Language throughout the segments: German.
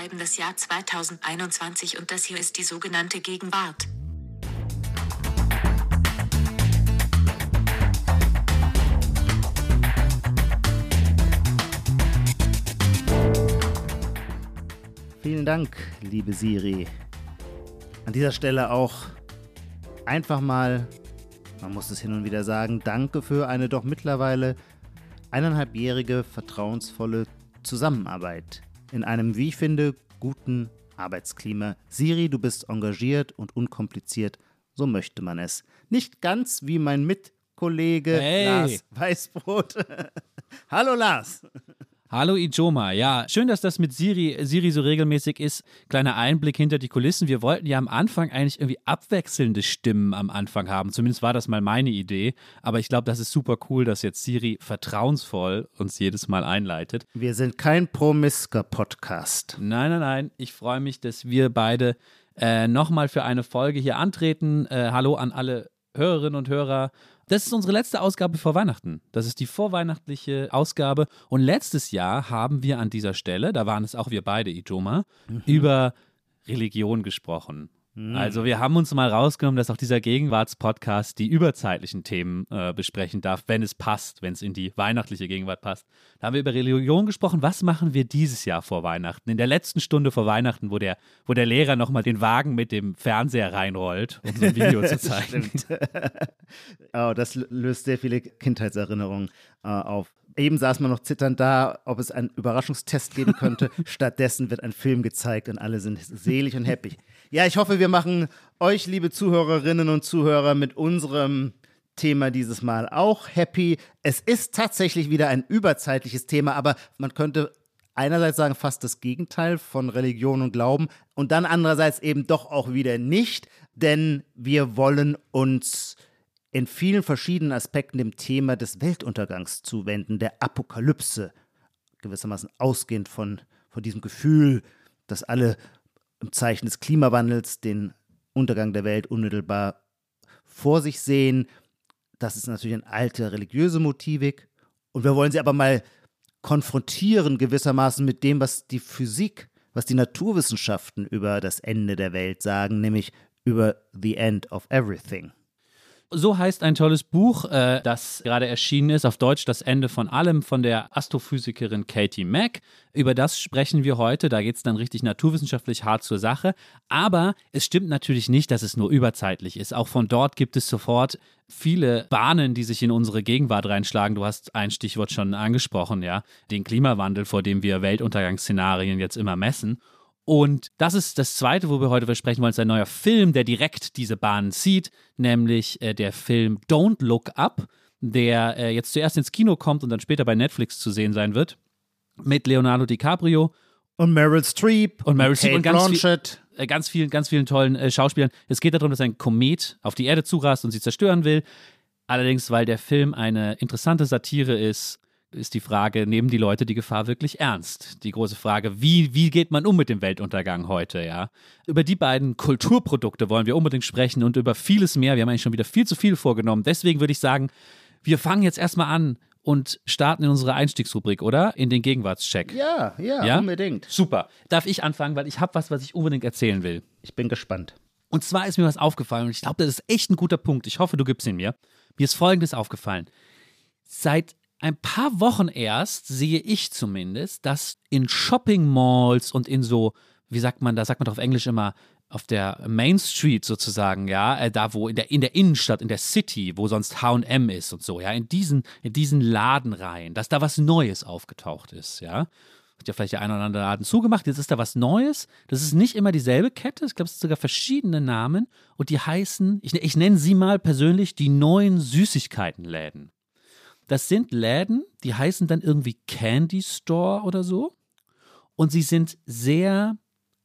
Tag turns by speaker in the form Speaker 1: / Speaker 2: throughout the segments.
Speaker 1: schreiben das Jahr 2021 und das hier ist die sogenannte Gegenwart.
Speaker 2: Vielen Dank, liebe Siri. An dieser Stelle auch einfach mal, man muss es hin und wieder sagen, danke für eine doch mittlerweile eineinhalbjährige vertrauensvolle Zusammenarbeit in einem, wie ich finde, guten Arbeitsklima. Siri, du bist engagiert und unkompliziert, so möchte man es. Nicht ganz wie mein Mitkollege
Speaker 3: Hey.
Speaker 2: Lars Weißbrot. Hallo Lars.
Speaker 3: Hallo Ijoma, ja, schön, dass das mit Siri, Siri so regelmäßig ist. Kleiner Einblick hinter die Kulissen. Wir wollten ja am Anfang eigentlich irgendwie abwechselnde Stimmen am Anfang haben. Zumindest war das mal meine Idee. Aber ich glaube, das ist super cool, dass jetzt Siri vertrauensvoll uns jedes Mal einleitet.
Speaker 2: Wir sind kein Promisker-Podcast.
Speaker 3: Nein, nein, nein. Ich freue mich, dass wir beide äh, nochmal für eine Folge hier antreten. Äh, hallo an alle Hörerinnen und Hörer. Das ist unsere letzte Ausgabe vor Weihnachten. Das ist die vorweihnachtliche Ausgabe. Und letztes Jahr haben wir an dieser Stelle, da waren es auch wir beide, Ijoma, über Religion gesprochen. Also wir haben uns mal rausgenommen, dass auch dieser Gegenwartspodcast die überzeitlichen Themen äh, besprechen darf, wenn es passt, wenn es in die weihnachtliche Gegenwart passt. Da haben wir über Religion gesprochen. Was machen wir dieses Jahr vor Weihnachten? In der letzten Stunde vor Weihnachten, wo der, wo der Lehrer nochmal den Wagen mit dem Fernseher reinrollt, um so ein Video zu zeigen.
Speaker 2: Oh, das löst sehr viele Kindheitserinnerungen äh, auf. Eben saß man noch zitternd da, ob es einen Überraschungstest geben könnte. Stattdessen wird ein Film gezeigt und alle sind selig und happy. Ja, ich hoffe, wir machen euch, liebe Zuhörerinnen und Zuhörer, mit unserem Thema dieses Mal auch happy. Es ist tatsächlich wieder ein überzeitliches Thema, aber man könnte einerseits sagen, fast das Gegenteil von Religion und Glauben und dann andererseits eben doch auch wieder nicht, denn wir wollen uns in vielen verschiedenen Aspekten dem Thema des Weltuntergangs zuwenden, der Apokalypse, gewissermaßen ausgehend von, von diesem Gefühl, dass alle im Zeichen des Klimawandels den Untergang der Welt unmittelbar vor sich sehen. Das ist natürlich eine alte religiöse Motivik. Und wir wollen sie aber mal konfrontieren gewissermaßen mit dem, was die Physik, was die Naturwissenschaften über das Ende der Welt sagen, nämlich über the end of everything.
Speaker 3: So heißt ein tolles Buch, äh, das gerade erschienen ist, auf Deutsch Das Ende von allem von der Astrophysikerin Katie Mack. Über das sprechen wir heute. Da geht es dann richtig naturwissenschaftlich hart zur Sache. Aber es stimmt natürlich nicht, dass es nur überzeitlich ist. Auch von dort gibt es sofort viele Bahnen, die sich in unsere Gegenwart reinschlagen. Du hast ein Stichwort schon angesprochen, ja. Den Klimawandel, vor dem wir Weltuntergangsszenarien jetzt immer messen. Und das ist das Zweite, wo wir heute sprechen wollen, ist ein neuer Film, der direkt diese Bahnen zieht, nämlich äh, der Film Don't Look Up, der äh, jetzt zuerst ins Kino kommt und dann später bei Netflix zu sehen sein wird, mit Leonardo DiCaprio
Speaker 2: Und Meryl Streep
Speaker 3: und Meryl Streep
Speaker 2: Kate
Speaker 3: und ganz, viel, äh, ganz vielen, ganz vielen tollen äh, Schauspielern. Es geht darum, dass ein Komet auf die Erde zurast und sie zerstören will. Allerdings, weil der Film eine interessante Satire ist, ist die Frage, nehmen die Leute die Gefahr wirklich ernst? Die große Frage, wie, wie geht man um mit dem Weltuntergang heute, ja? Über die beiden Kulturprodukte wollen wir unbedingt sprechen und über vieles mehr. Wir haben eigentlich schon wieder viel zu viel vorgenommen. Deswegen würde ich sagen, wir fangen jetzt erstmal an und starten in unsere Einstiegsrubrik, oder? In den Gegenwartscheck.
Speaker 2: Ja, ja,
Speaker 3: Ja?
Speaker 2: unbedingt.
Speaker 3: Super. Darf ich anfangen, weil ich habe was, was ich unbedingt erzählen will.
Speaker 2: Ich bin gespannt.
Speaker 3: Und zwar ist mir was aufgefallen und ich glaube, das ist echt ein guter Punkt. Ich hoffe, du gibst ihn mir. Mir ist Folgendes aufgefallen. Seit ein paar Wochen erst sehe ich zumindest, dass in Shopping Malls und in so, wie sagt man, da sagt man doch auf Englisch immer, auf der Main Street sozusagen, ja, äh, da wo in der, in der Innenstadt, in der City, wo sonst H&M ist und so, ja, in diesen, in diesen Ladenreihen, dass da was Neues aufgetaucht ist, ja. Hat ja vielleicht der eine oder andere Laden zugemacht, jetzt ist da was Neues. Das ist nicht immer dieselbe Kette, ich glaube, es sind sogar verschiedene Namen und die heißen, ich, ich nenne sie mal persönlich die neuen Süßigkeitenläden. Das sind Läden, die heißen dann irgendwie Candy Store oder so. Und sie sind sehr,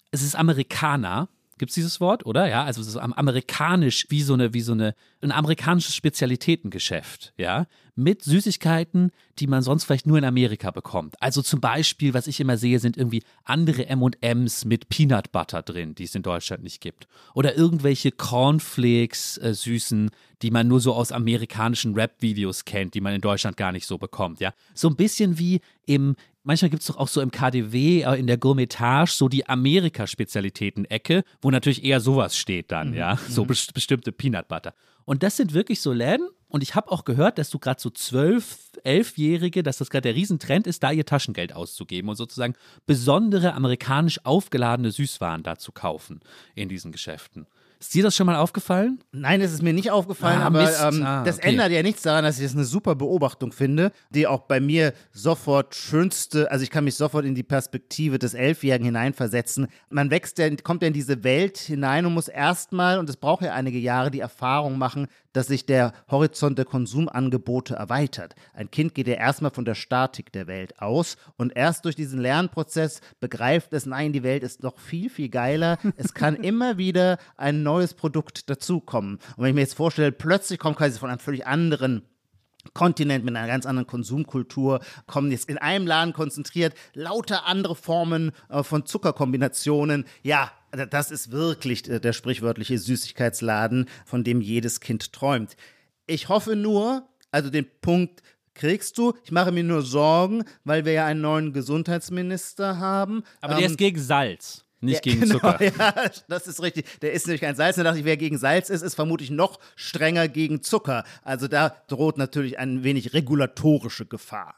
Speaker 3: es ist Amerikaner. Gibt es dieses Wort, oder? Ja, also am- amerikanisch, wie so eine, wie so eine, ein amerikanisches Spezialitätengeschäft, ja, mit Süßigkeiten, die man sonst vielleicht nur in Amerika bekommt. Also zum Beispiel, was ich immer sehe, sind irgendwie andere M&Ms mit Peanut Butter drin, die es in Deutschland nicht gibt. Oder irgendwelche Cornflakes äh, Süßen, die man nur so aus amerikanischen Rap-Videos kennt, die man in Deutschland gar nicht so bekommt, ja. So ein bisschen wie im manchmal gibt es doch auch so im KDW, äh, in der Gourmetage, so die Amerika-Spezialitäten-Ecke, wo natürlich eher sowas steht dann,
Speaker 2: Mhm.
Speaker 3: ja, so best bestimmte Peanut Butter. Und das sind wirklich so Läden. Und ich habe auch gehört, dass du gerade so zwölf, elfjährige, dass das gerade der Riesentrend ist, da ihr Taschengeld auszugeben und sozusagen besondere amerikanisch aufgeladene Süßwaren da zu kaufen in diesen Geschäften. Ist dir das schon mal aufgefallen?
Speaker 2: Nein, es ist mir nicht aufgefallen,
Speaker 3: Ah,
Speaker 2: aber ähm,
Speaker 3: Ah,
Speaker 2: das
Speaker 3: okay.
Speaker 2: ändert ja nichts daran, dass ich das eine super Beobachtung finde, die auch bei mir sofort schönste, also ich kann mich sofort in die Perspektive des Elfjährigen hineinversetzen. Man wächst ja, kommt ja in diese Welt hinein und muss erstmal, und es braucht ja einige Jahre, die Erfahrung machen, dass sich der Horizont der Konsumangebote erweitert. Ein Kind geht ja erstmal von der Statik der Welt aus und erst durch diesen Lernprozess begreift es, nein, die Welt ist noch viel, viel geiler. Es kann immer wieder ein neues Produkt dazukommen. Und wenn ich mir jetzt vorstelle, plötzlich kommt quasi von einem völlig anderen Kontinent mit einer ganz anderen Konsumkultur, kommen jetzt in einem Laden konzentriert lauter andere Formen äh, von Zuckerkombinationen. Ja, das ist wirklich äh, der sprichwörtliche Süßigkeitsladen, von dem jedes Kind träumt. Ich hoffe nur, also den Punkt kriegst du. Ich mache mir nur Sorgen, weil wir ja einen neuen Gesundheitsminister haben.
Speaker 3: Aber der
Speaker 2: Ähm,
Speaker 3: ist gegen Salz, nicht
Speaker 2: ja,
Speaker 3: gegen
Speaker 2: genau,
Speaker 3: Zucker.
Speaker 2: Ja, das ist richtig. Der ist nämlich kein Salz. Da dachte ich, wer gegen Salz ist, ist vermutlich noch strenger gegen Zucker. Also da droht natürlich ein wenig regulatorische Gefahr.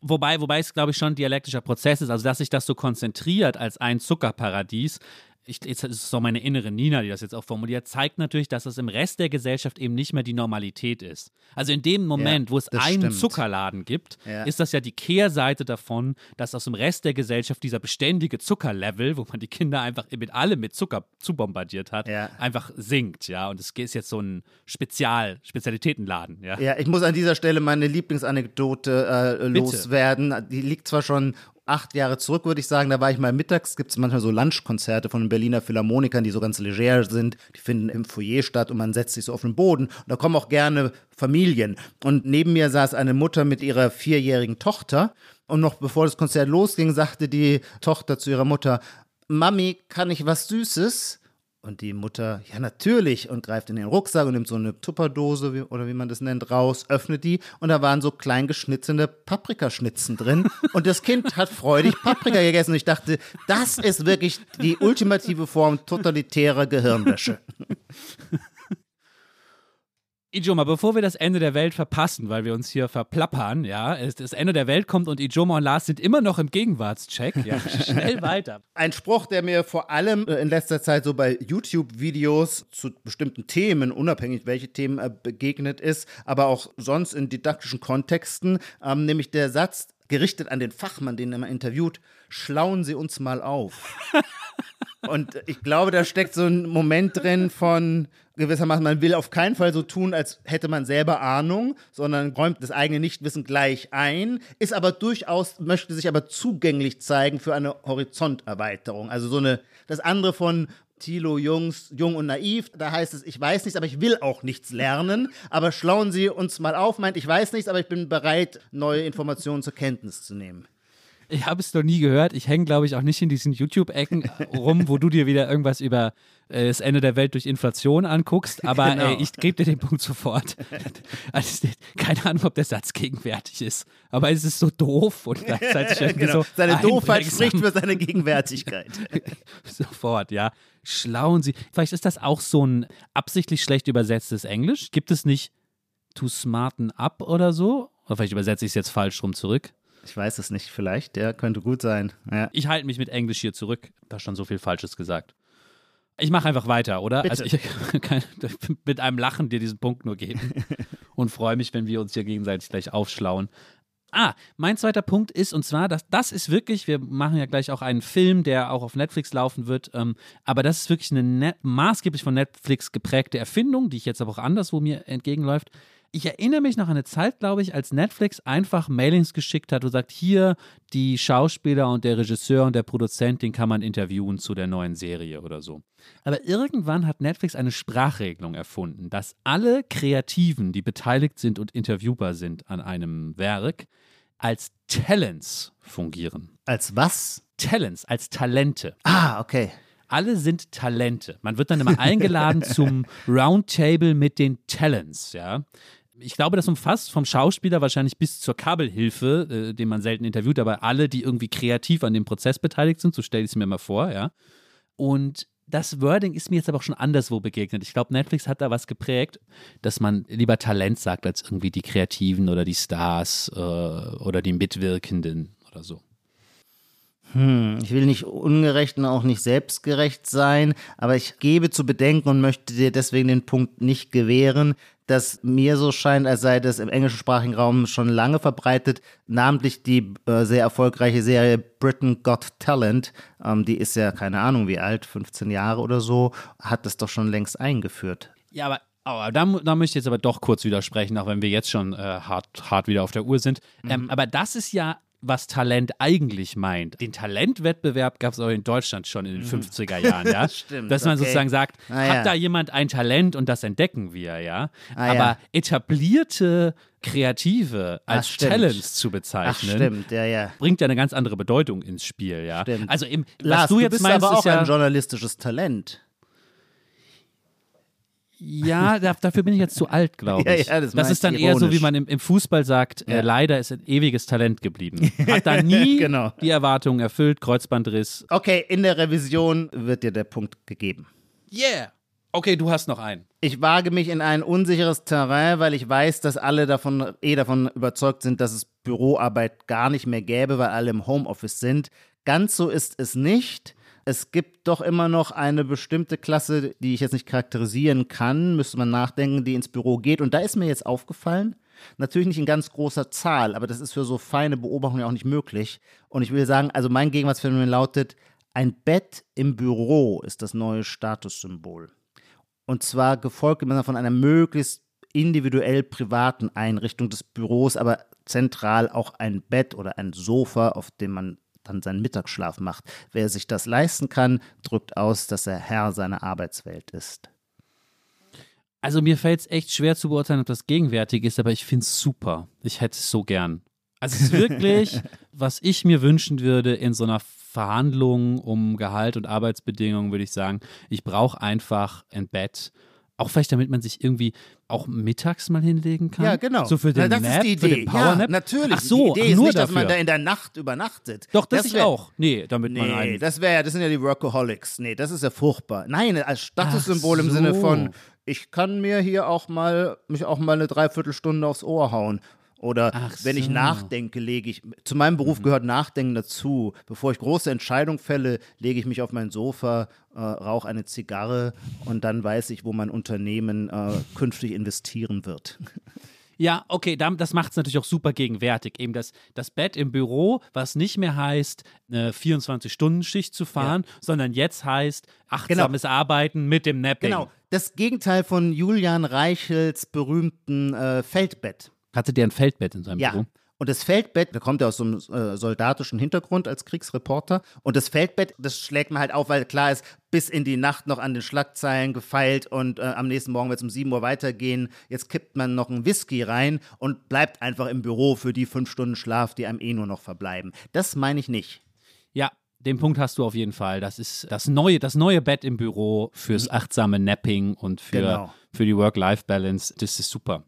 Speaker 3: Wobei, wobei es, glaube ich, schon ein dialektischer Prozess ist, also dass sich das so konzentriert als ein Zuckerparadies. Ich, jetzt ist es so meine innere Nina, die das jetzt auch formuliert, zeigt natürlich, dass es im Rest der Gesellschaft eben nicht mehr die Normalität ist. Also in dem Moment, wo es
Speaker 2: das
Speaker 3: einen
Speaker 2: stimmt.
Speaker 3: Zuckerladen gibt,
Speaker 2: Ja.
Speaker 3: ist das ja die Kehrseite davon, dass aus dem Rest der Gesellschaft dieser beständige Zuckerlevel, wo man die Kinder einfach mit allem mit Zucker zubombardiert hat,
Speaker 2: Ja.
Speaker 3: einfach sinkt, ja. Und es ist jetzt so ein Spezial, Spezialitätenladen, ja.
Speaker 2: Ja, ich muss an dieser Stelle meine Lieblingsanekdote äh, loswerden. Die liegt zwar schon acht Jahre zurück, würde ich sagen. Da war ich mal mittags, gibt es manchmal so Lunchkonzerte von den Berliner Philharmonikern, die so ganz leger sind. Die finden im Foyer statt und man setzt sich so auf den Boden. Und da kommen auch gerne Familien. Und neben mir saß eine Mutter mit ihrer vierjährigen Tochter. Und noch bevor das Konzert losging, sagte die Tochter zu ihrer Mutter, Mami, kann ich was Süßes? Und die Mutter, ja natürlich, und greift in den Rucksack und nimmt so eine Tupperdose wie, oder wie man das nennt, raus, öffnet die. Und da waren so klein geschnittene Paprikaschnitzen drin. Und das Kind hat freudig Paprika gegessen. Und ich dachte, das ist wirklich die ultimative Form totalitärer Gehirnwäsche.
Speaker 3: Ijoma, bevor wir das Ende der Welt verpassen, weil wir uns hier verplappern, ja, es- das Ende der Welt kommt und Ijoma und Lars sind immer noch im Gegenwartscheck, ja, schnell weiter.
Speaker 2: Ein Spruch, der mir vor allem äh, in letzter Zeit so bei YouTube-Videos zu bestimmten Themen, unabhängig welche Themen äh, begegnet ist, aber auch sonst in didaktischen Kontexten, ähm, nämlich der Satz, gerichtet an den Fachmann, den er mal interviewt, schlauen Sie uns mal auf. Und ich glaube, da steckt so ein Moment drin von gewissermaßen, man will auf keinen Fall so tun, als hätte man selber Ahnung, sondern räumt das eigene Nichtwissen gleich ein, ist aber durchaus, möchte sich aber zugänglich zeigen für eine Horizonterweiterung. Also so eine, das andere von Thilo Jungs, Jung und Naiv, da heißt es, ich weiß nichts, aber ich will auch nichts lernen. Aber schlauen Sie uns mal auf, meint, ich weiß nichts, aber ich bin bereit, neue Informationen zur Kenntnis zu nehmen.
Speaker 3: Ich habe es noch nie gehört. Ich hänge, glaube ich, auch nicht in diesen YouTube-Ecken rum, wo du dir wieder irgendwas über äh, das Ende der Welt durch Inflation anguckst. Aber
Speaker 2: Genau.
Speaker 3: äh, ich gebe dir den Punkt sofort. Also, keine Ahnung, ob der Satz gegenwärtig ist. Aber es ist so doof und gleichzeitig irgendwie
Speaker 2: Genau.
Speaker 3: so.
Speaker 2: Seine Doofheit spricht für seine Gegenwärtigkeit.
Speaker 3: Sofort, ja. Schlauen Sie. Vielleicht ist das auch so ein absichtlich schlecht übersetztes Englisch. Gibt es nicht to smarten up oder so? Oder vielleicht übersetze ich es jetzt falsch rum zurück.
Speaker 2: Ich weiß es nicht, vielleicht, ja, könnte gut sein. Ja.
Speaker 3: Ich halte mich mit Englisch hier zurück. Da schon so viel Falsches gesagt. Ich mache einfach weiter, oder?
Speaker 2: Bitte.
Speaker 3: Also ich kann mit einem Lachen dir diesen Punkt nur geben und freue mich, wenn wir uns hier gegenseitig gleich aufschlauen. Ah, mein zweiter Punkt ist, und zwar, dass das ist wirklich, wir machen ja gleich auch einen Film, der auch auf Netflix laufen wird, ähm, aber das ist wirklich eine net, maßgeblich von Netflix geprägte Erfindung, die ich jetzt aber auch anderswo mir entgegenläuft. Ich erinnere mich noch an eine Zeit, glaube ich, als Netflix einfach Mailings geschickt hat und sagt, hier die Schauspieler und der Regisseur und der Produzent, den kann man interviewen zu der neuen Serie oder so. Aber irgendwann hat Netflix eine Sprachregelung erfunden, dass alle Kreativen, die beteiligt sind und interviewbar sind an einem Werk, als Talents fungieren.
Speaker 2: Als was?
Speaker 3: Talents, als Talente.
Speaker 2: Ah, okay.
Speaker 3: Alle sind Talente. Man wird dann immer eingeladen zum Roundtable mit den Talents, ja. Ich glaube, das umfasst vom Schauspieler wahrscheinlich bis zur Kabelhilfe, äh, den man selten interviewt, aber alle, die irgendwie kreativ an dem Prozess beteiligt sind, so stelle ich es mir mal vor, ja. Und das Wording ist mir jetzt aber auch schon anderswo begegnet. Ich glaube, Netflix hat da was geprägt, dass man lieber Talent sagt als irgendwie die Kreativen oder die Stars äh, oder die Mitwirkenden oder so.
Speaker 2: Hm, ich will nicht ungerecht und auch nicht selbstgerecht sein, aber ich gebe zu bedenken und möchte dir deswegen den Punkt nicht gewähren, dass mir so scheint, als sei das im englischsprachigen Raum schon lange verbreitet, namentlich die äh, sehr erfolgreiche Serie Britain Got Talent, ähm, die ist ja keine Ahnung wie alt, 15 Jahre oder so, hat das doch schon längst eingeführt.
Speaker 3: Ja, aber aber da, da, möchte ich jetzt aber doch kurz widersprechen, auch wenn wir jetzt schon äh, hart, hart wieder auf der Uhr sind. Mhm. Ähm, aber das ist ja was Talent eigentlich meint. Den Talentwettbewerb gab es auch in Deutschland schon in den 50er mhm. Jahren, ja.
Speaker 2: Stimmt,
Speaker 3: Dass man
Speaker 2: okay.
Speaker 3: sozusagen sagt,
Speaker 2: Ah,
Speaker 3: hat
Speaker 2: ja.
Speaker 3: da jemand ein Talent und das entdecken wir, ja.
Speaker 2: Ah,
Speaker 3: Aber
Speaker 2: ja.
Speaker 3: etablierte Kreative als
Speaker 2: stimmt.
Speaker 3: Talents zu
Speaker 2: Ach,
Speaker 3: bezeichnen,
Speaker 2: stimmt, ja, ja.
Speaker 3: bringt ja eine ganz andere Bedeutung ins Spiel, ja.
Speaker 2: Stimmt.
Speaker 3: Also im,
Speaker 2: Lars,
Speaker 3: was du jetzt
Speaker 2: bist
Speaker 3: meinst,
Speaker 2: aber
Speaker 3: ist
Speaker 2: auch
Speaker 3: ja,
Speaker 2: ein journalistisches Talent.
Speaker 3: Ja, da, dafür bin ich jetzt zu alt, glaube
Speaker 2: Ja,
Speaker 3: ich.
Speaker 2: ja, das
Speaker 3: das
Speaker 2: meinte
Speaker 3: ist dann
Speaker 2: ich
Speaker 3: eher so, wie
Speaker 2: ironisch.
Speaker 3: man im, im Fußball sagt, äh,
Speaker 2: Ja.
Speaker 3: leider ist ein ewiges Talent geblieben. Hat da nie
Speaker 2: Genau.
Speaker 3: die Erwartungen erfüllt, Kreuzbandriss.
Speaker 2: Okay, in der Revision wird dir der Punkt gegeben.
Speaker 3: Yeah. Okay, du hast noch einen.
Speaker 2: Ich wage mich in ein unsicheres Terrain, weil ich weiß, dass alle davon eh davon überzeugt sind, dass es Büroarbeit gar nicht mehr gäbe, weil alle im Homeoffice sind. Ganz so ist es nicht. Es gibt doch immer noch eine bestimmte Klasse, die ich jetzt nicht charakterisieren kann, müsste man nachdenken, die ins Büro geht. Und da ist mir jetzt aufgefallen, natürlich nicht in ganz großer Zahl, aber das ist für so feine Beobachtungen ja auch nicht möglich. Und ich will sagen, also mein Gegenwartsphänomen lautet, ein Bett im Büro ist das neue Statussymbol. Und zwar gefolgt immer von einer möglichst individuell privaten Einrichtung des Büros, aber zentral auch ein Bett oder ein Sofa, auf dem man dann seinen Mittagsschlaf macht. Wer sich das leisten kann, drückt aus, dass er Herr seiner Arbeitswelt ist.
Speaker 3: Also mir fällt es echt schwer zu beurteilen, ob das gegenwärtig ist, aber ich finde es super. Ich hätte es so gern. Also es ist wirklich, was ich mir wünschen würde in so einer Verhandlung um Gehalt und Arbeitsbedingungen, würde ich sagen, ich brauche einfach ein Bett. Auch vielleicht, damit man sich irgendwie auch mittags mal hinlegen kann.
Speaker 2: Ja, genau.
Speaker 3: So für den
Speaker 2: Na, das
Speaker 3: Nap,
Speaker 2: ist die
Speaker 3: für
Speaker 2: Idee.
Speaker 3: den Powernap.
Speaker 2: Ja, natürlich.
Speaker 3: Ach so,
Speaker 2: die Idee ist
Speaker 3: nur
Speaker 2: nicht, dass
Speaker 3: dafür.
Speaker 2: man da in der Nacht übernachtet.
Speaker 3: Doch, das, ich
Speaker 2: wär-
Speaker 3: auch. Nee, damit man
Speaker 2: Nee,
Speaker 3: einen
Speaker 2: das wäre ja, das sind ja die Workaholics. Nee, das ist ja furchtbar. Nein, als Statussymbol
Speaker 3: Ach
Speaker 2: im Sinne von, ich kann mir hier auch mal, mich auch mal eine Dreiviertelstunde aufs Ohr hauen. Oder
Speaker 3: Ach
Speaker 2: wenn ich
Speaker 3: so. Mhm.
Speaker 2: nachdenke, lege ich, zu meinem Beruf gehört Nachdenken dazu. Bevor ich große Entscheidungen fälle, lege ich mich auf mein Sofa, äh, rauche eine Zigarre und dann weiß ich, wo mein Unternehmen äh, künftig investieren wird.
Speaker 3: Ja, okay, das macht es natürlich auch super gegenwärtig. Eben das, das Bett im Büro, was nicht mehr heißt, eine 24-Stunden-Schicht zu fahren, sondern jetzt heißt achtsames Arbeiten mit dem Napping.
Speaker 2: Genau, das Gegenteil von Julian Reichels berühmten äh, Feldbett.
Speaker 3: Hatte der ein Feldbett in seinem
Speaker 2: Ja.
Speaker 3: Büro?
Speaker 2: Und das Feldbett, der kommt ja aus so einem äh, soldatischen Hintergrund als Kriegsreporter. Und das Feldbett, das schlägt man halt auf, weil klar ist, bis in die Nacht noch an den Schlagzeilen gefeilt und äh, am nächsten Morgen wird es um 7 Uhr weitergehen. Jetzt kippt man noch einen Whisky rein und bleibt einfach im Büro für die fünf Stunden Schlaf, die einem eh nur noch verbleiben. Das meine ich nicht.
Speaker 3: Ja, den Punkt hast du auf jeden Fall. Das ist das neue, das neue Bett im Büro fürs achtsame Napping und für,
Speaker 2: Genau.
Speaker 3: für die Work-Life-Balance. Das ist super.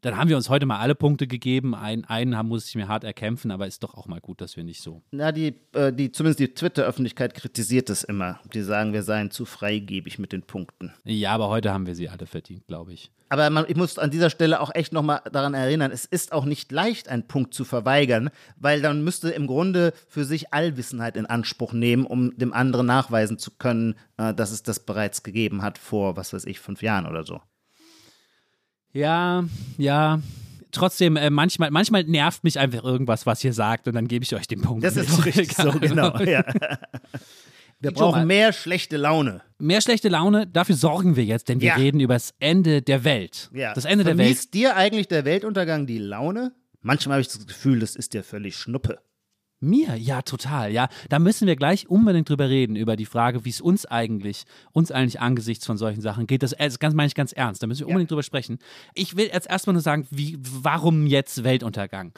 Speaker 3: Dann haben wir uns heute mal alle Punkte gegeben. Ein, einen haben, muss ich mir hart erkämpfen, aber ist doch auch mal gut, dass wir nicht so.
Speaker 2: Na, die, äh, die, zumindest die Twitter-Öffentlichkeit kritisiert es immer. Die sagen, wir seien zu freigebig mit den Punkten.
Speaker 3: Ja, aber heute haben wir sie alle verdient, glaube ich.
Speaker 2: Aber man, ich muss an dieser Stelle auch echt nochmal daran erinnern, es ist auch nicht leicht, einen Punkt zu verweigern, weil dann müsste im Grunde für sich Allwissenheit in Anspruch nehmen, um dem anderen nachweisen zu können, äh, dass es das bereits gegeben hat vor, was weiß ich, fünf Jahren oder so.
Speaker 3: Ja, ja. Trotzdem, äh, manchmal, manchmal nervt mich einfach irgendwas, was ihr sagt, und dann gebe ich euch den Punkt.
Speaker 2: Das ist
Speaker 3: auch
Speaker 2: richtig so, genau. Ja. Wir brauchen mehr schlechte Laune.
Speaker 3: Mehr schlechte Laune, dafür sorgen wir jetzt, denn wir
Speaker 2: Ja.
Speaker 3: reden über das Ende der Welt.
Speaker 2: Ja.
Speaker 3: Das Ende der Welt.
Speaker 2: Dir eigentlich der Weltuntergang die Laune? Manchmal habe ich das Gefühl, das ist dir völlig Schnuppe.
Speaker 3: Mir? Ja, total. Ja, da müssen wir gleich unbedingt drüber reden, über die Frage, wie es uns eigentlich, uns eigentlich angesichts von solchen Sachen geht. Das, das ganz, meine ich ganz ernst. Da müssen wir unbedingt drüber sprechen. Ich will jetzt erstmal nur sagen, wie, warum jetzt Weltuntergang?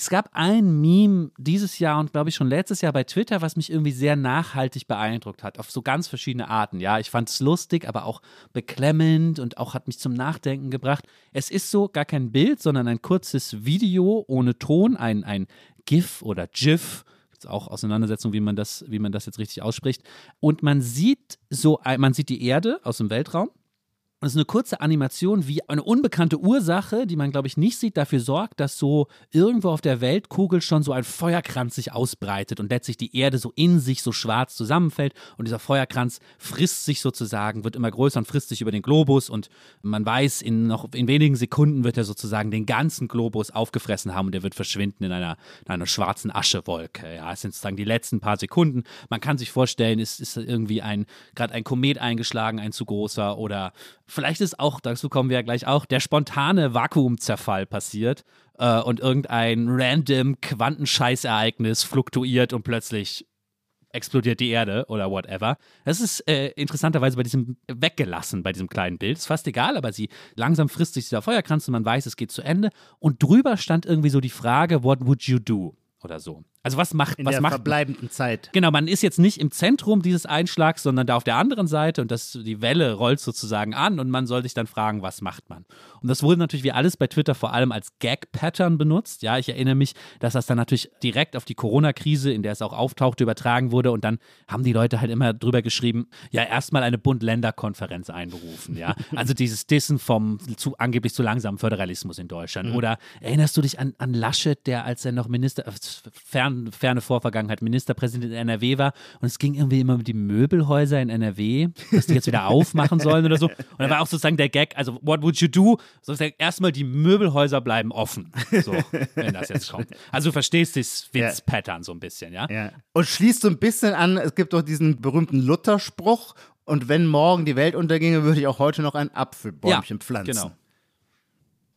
Speaker 3: Es gab ein Meme dieses Jahr und glaube ich schon letztes Jahr bei Twitter, was mich irgendwie sehr nachhaltig beeindruckt hat, auf so ganz verschiedene Arten. Ja, ich fand es lustig, aber auch beklemmend und auch hat mich zum Nachdenken gebracht. Es ist so gar kein Bild, sondern ein kurzes Video ohne Ton, ein, ein GIF oder GIF auch Auseinandersetzung, wie man das, wie man das jetzt richtig ausspricht. Und man sieht so, man sieht die Erde aus dem Weltraum das ist eine kurze Animation, wie eine unbekannte Ursache, die man, glaube ich, nicht sieht, dafür sorgt, dass so irgendwo auf der Weltkugel schon so ein Feuerkranz sich ausbreitet und letztlich die Erde so in sich so schwarz zusammenfällt. Und dieser Feuerkranz frisst sich sozusagen, wird immer größer und frisst sich über den Globus. Und man weiß, in noch in wenigen Sekunden wird er sozusagen den ganzen Globus aufgefressen haben und er wird verschwinden in einer, in einer schwarzen Aschewolke. Ja, es sind sozusagen die letzten paar Sekunden. Man kann sich vorstellen, es ist irgendwie ein, gerade ein Komet eingeschlagen, ein zu großer oder vielleicht ist auch, dazu kommen wir ja gleich auch, der spontane Vakuumzerfall passiert äh, und irgendein random Quantenscheißereignis fluktuiert und plötzlich explodiert die Erde oder whatever. Das ist äh, interessanterweise bei diesem weggelassen, bei diesem kleinen Bild. Ist fast egal, aber sie langsam frisst sich dieser Feuerkranz und man weiß, es geht zu Ende. Und drüber stand irgendwie so die Frage, what would you do? Oder so. Also was macht
Speaker 2: in
Speaker 3: was
Speaker 2: der
Speaker 3: macht
Speaker 2: verbleibenden Zeit.
Speaker 3: Genau, man ist jetzt nicht im Zentrum dieses Einschlags, sondern da auf der anderen Seite und das, die Welle rollt sozusagen an und man soll sich dann fragen, was macht man? Und das wurde natürlich wie alles bei Twitter vor allem als Gag-Pattern benutzt. Ja, ich erinnere mich, dass das dann natürlich direkt auf die Corona-Krise, in der es auch auftauchte, übertragen wurde und dann haben die Leute halt immer drüber geschrieben, ja, erstmal eine Bund-Länder-Konferenz einberufen, ja. Also dieses Dissen vom zu, angeblich zu langsamen Föderalismus in Deutschland. Mhm. Oder erinnerst du dich an, an Laschet, der als er noch Minister, äh, fern, ferne Vorvergangenheit Ministerpräsident in NRW war und es ging irgendwie immer um die Möbelhäuser in NRW, dass die jetzt wieder aufmachen sollen oder so. Und da war auch sozusagen der Gag, also what would you do? Sozusagen erstmal die Möbelhäuser bleiben offen, so, wenn das jetzt kommt. Also du verstehst das Witz-Pattern so ein bisschen, ja?
Speaker 2: ja? Und schließt so ein bisschen an, es gibt doch diesen berühmten Lutherspruch und wenn morgen die Welt unterginge, würde ich auch heute noch ein Apfelbäumchen
Speaker 3: ja,
Speaker 2: pflanzen.
Speaker 3: Genau.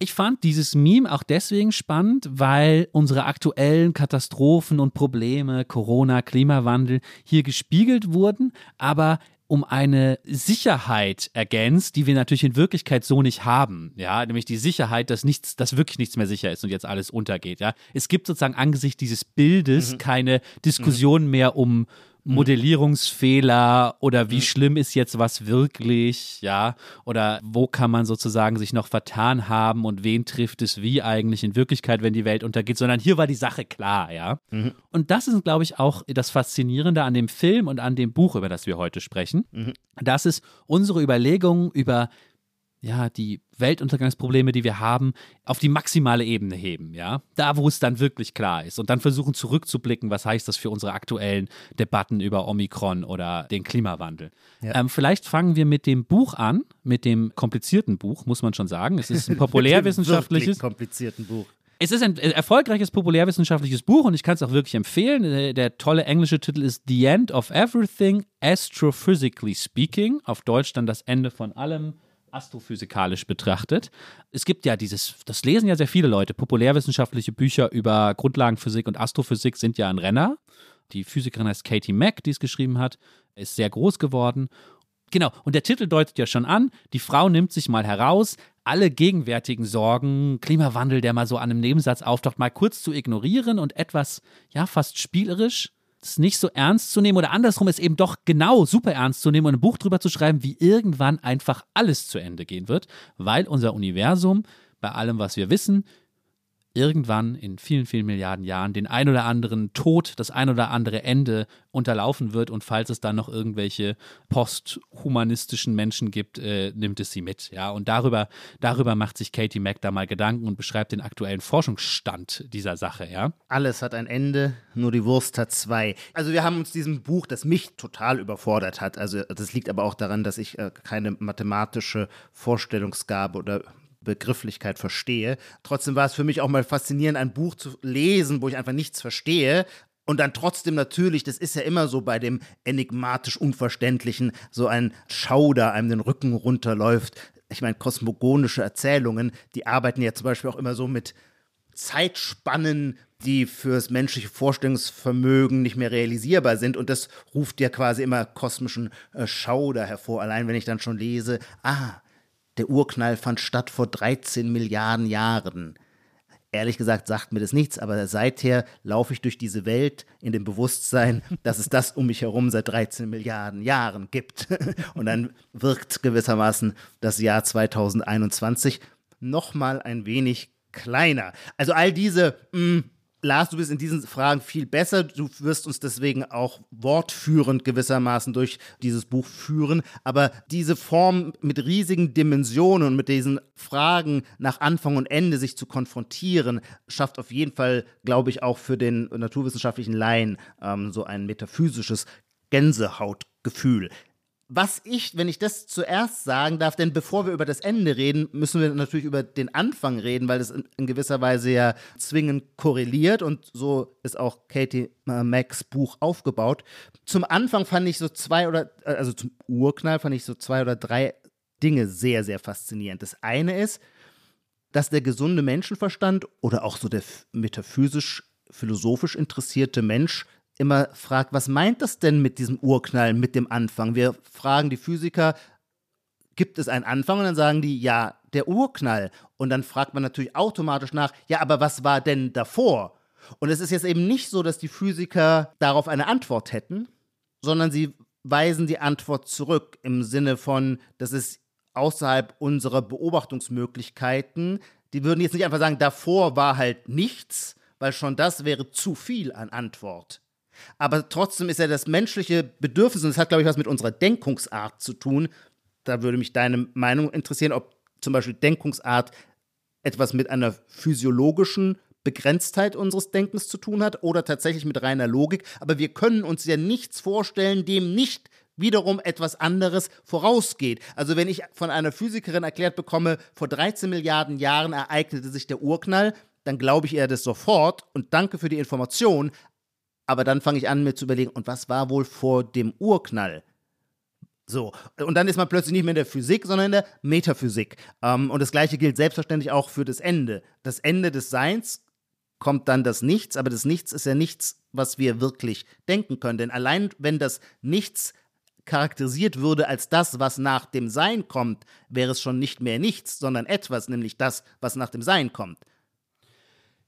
Speaker 3: Ich fand dieses Meme auch deswegen spannend, weil unsere aktuellen Katastrophen und Probleme, Corona, Klimawandel, hier gespiegelt wurden, aber um eine Sicherheit ergänzt, die wir natürlich in Wirklichkeit so nicht haben. Ja, nämlich die Sicherheit, dass nichts, dass wirklich nichts mehr sicher ist und jetzt alles untergeht. Ja, es gibt sozusagen angesichts dieses Bildes mhm. keine Diskussion mhm. mehr um. Modellierungsfehler oder wie mhm. schlimm ist jetzt was wirklich, ja, oder wo kann man sozusagen sich noch vertan haben und wen trifft es wie eigentlich in Wirklichkeit, wenn die Welt untergeht, sondern hier war die Sache klar, ja. Mhm. Und das ist, glaube ich, auch das Faszinierende an dem Film und an dem Buch, über das wir heute sprechen, mhm. dass es unsere Überlegungen über ja, die Weltuntergangsprobleme, die wir haben, auf die maximale Ebene heben, ja. Da, wo es dann wirklich klar ist. Und dann versuchen zurückzublicken, was heißt das für unsere aktuellen Debatten über Omikron oder den Klimawandel. Ja. Ähm, vielleicht fangen wir mit dem Buch an, mit dem komplizierten Buch, muss man schon sagen. Es ist ein populärwissenschaftliches.
Speaker 2: komplizierten Buch.
Speaker 3: Es ist ein erfolgreiches populärwissenschaftliches Buch und ich kann es auch wirklich empfehlen. Der, der, tolle englische Titel ist The End of Everything, Astrophysically Speaking. Auf Deutsch dann das Ende von allem astrophysikalisch betrachtet. Es gibt ja dieses, das lesen ja sehr viele Leute, populärwissenschaftliche Bücher über Grundlagenphysik und Astrophysik sind ja ein Renner. Die Physikerin heißt Katie Mack, die es geschrieben hat, ist sehr groß geworden. Genau, und der Titel deutet ja schon an, die Frau nimmt sich mal heraus, alle gegenwärtigen Sorgen, Klimawandel, der mal so an einem Nebensatz auftaucht, mal kurz zu ignorieren und etwas, ja, fast spielerisch es nicht so ernst zu nehmen oder andersrum es eben doch genau super ernst zu nehmen und ein Buch drüber zu schreiben, wie irgendwann einfach alles zu Ende gehen wird, weil unser Universum bei allem, was wir wissen, irgendwann in vielen, vielen Milliarden Jahren den ein oder anderen Tod, das ein oder andere Ende unterlaufen wird und falls es dann noch irgendwelche posthumanistischen Menschen gibt, äh, nimmt es sie mit. Ja, und darüber, darüber macht sich Katie Mack da mal Gedanken und beschreibt den aktuellen Forschungsstand dieser Sache. Ja,
Speaker 2: alles hat ein Ende, nur die Wurst hat zwei. Also wir haben uns diesem Buch, das mich total überfordert hat. Also das liegt aber auch daran, dass ich äh, keine mathematische Vorstellungsgabe oder Begrifflichkeit verstehe. Trotzdem war es für mich auch mal faszinierend, ein Buch zu lesen, wo ich einfach nichts verstehe, und dann trotzdem natürlich, das ist ja immer so bei dem enigmatisch Unverständlichen, so ein Schauder einem den Rücken runterläuft. Ich meine, kosmogonische Erzählungen, die arbeiten ja zum Beispiel auch immer so mit Zeitspannen, die fürs menschliche Vorstellungsvermögen nicht mehr realisierbar sind. Und das ruft ja quasi immer kosmischen äh, Schauder hervor. Allein wenn ich dann schon lese, ah, der Urknall fand statt vor 13 Milliarden Jahren. Ehrlich gesagt sagt mir das nichts, aber seither laufe ich durch diese Welt in dem Bewusstsein, dass es das um mich herum seit 13 Milliarden Jahren gibt. Und dann wirkt gewissermaßen das Jahr 2021 nochmal ein wenig kleiner. Also all diese mh, Lars, du bist in diesen Fragen viel besser. Du wirst uns deswegen auch wortführend gewissermaßen durch dieses Buch führen. Aber diese Form mit riesigen Dimensionen und mit diesen Fragen nach Anfang und Ende sich zu konfrontieren, schafft auf jeden Fall, glaube ich, auch für den naturwissenschaftlichen Laien ähm, so ein metaphysisches Gänsehautgefühl was ich, wenn ich das zuerst sagen darf, denn bevor wir über das Ende reden, müssen wir natürlich über den Anfang reden, weil das in, gewisser Weise ja zwingend korreliert und so ist auch Katie äh, Macks Buch aufgebaut. Zum Anfang fand ich so zwei oder, äh, also zum Urknall fand ich so zwei oder drei Dinge sehr, sehr faszinierend. Das eine ist, dass der gesunde Menschenverstand oder auch so der metaphysisch, philosophisch interessierte Mensch immer fragt, was meint das denn mit diesem Urknall, mit dem Anfang? Wir fragen die Physiker, gibt es einen Anfang? Und dann sagen die, ja, der Urknall. Und dann fragt man natürlich automatisch nach, ja, aber was war denn davor? Und es ist jetzt eben nicht so, dass die Physiker darauf eine Antwort hätten, sondern sie weisen die Antwort zurück im Sinne von, das ist außerhalb unserer Beobachtungsmöglichkeiten. Die würden jetzt nicht einfach sagen, davor war halt nichts, weil schon das wäre zu viel an Antwort. Aber trotzdem ist ja das menschliche Bedürfnis, und das hat, glaube ich, was mit unserer Denkungsart zu tun. Da würde mich deine Meinung interessieren, ob zum Beispiel Denkungsart etwas mit einer physiologischen Begrenztheit unseres Denkens zu tun hat oder tatsächlich mit reiner Logik. Aber wir können uns ja nichts vorstellen, dem nicht wiederum etwas anderes vorausgeht. Also wenn ich von einer Physikerin erklärt bekomme, vor 13 Milliarden Jahren ereignete sich der Urknall, dann glaube ich ihr das sofort und danke für die Information, aber dann fange ich an, mir zu überlegen, und was war wohl vor dem Urknall? So, und dann ist man plötzlich nicht mehr in der Physik, sondern in der Metaphysik. Ähm, und das gleiche gilt selbstverständlich auch für das Ende. Das Ende des Seins kommt dann das Nichts, aber das Nichts ist ja nichts, was wir wirklich denken können. Denn allein wenn das Nichts charakterisiert würde als das, was nach dem Sein kommt, wäre es schon nicht mehr nichts, sondern etwas, nämlich das, was nach dem Sein kommt.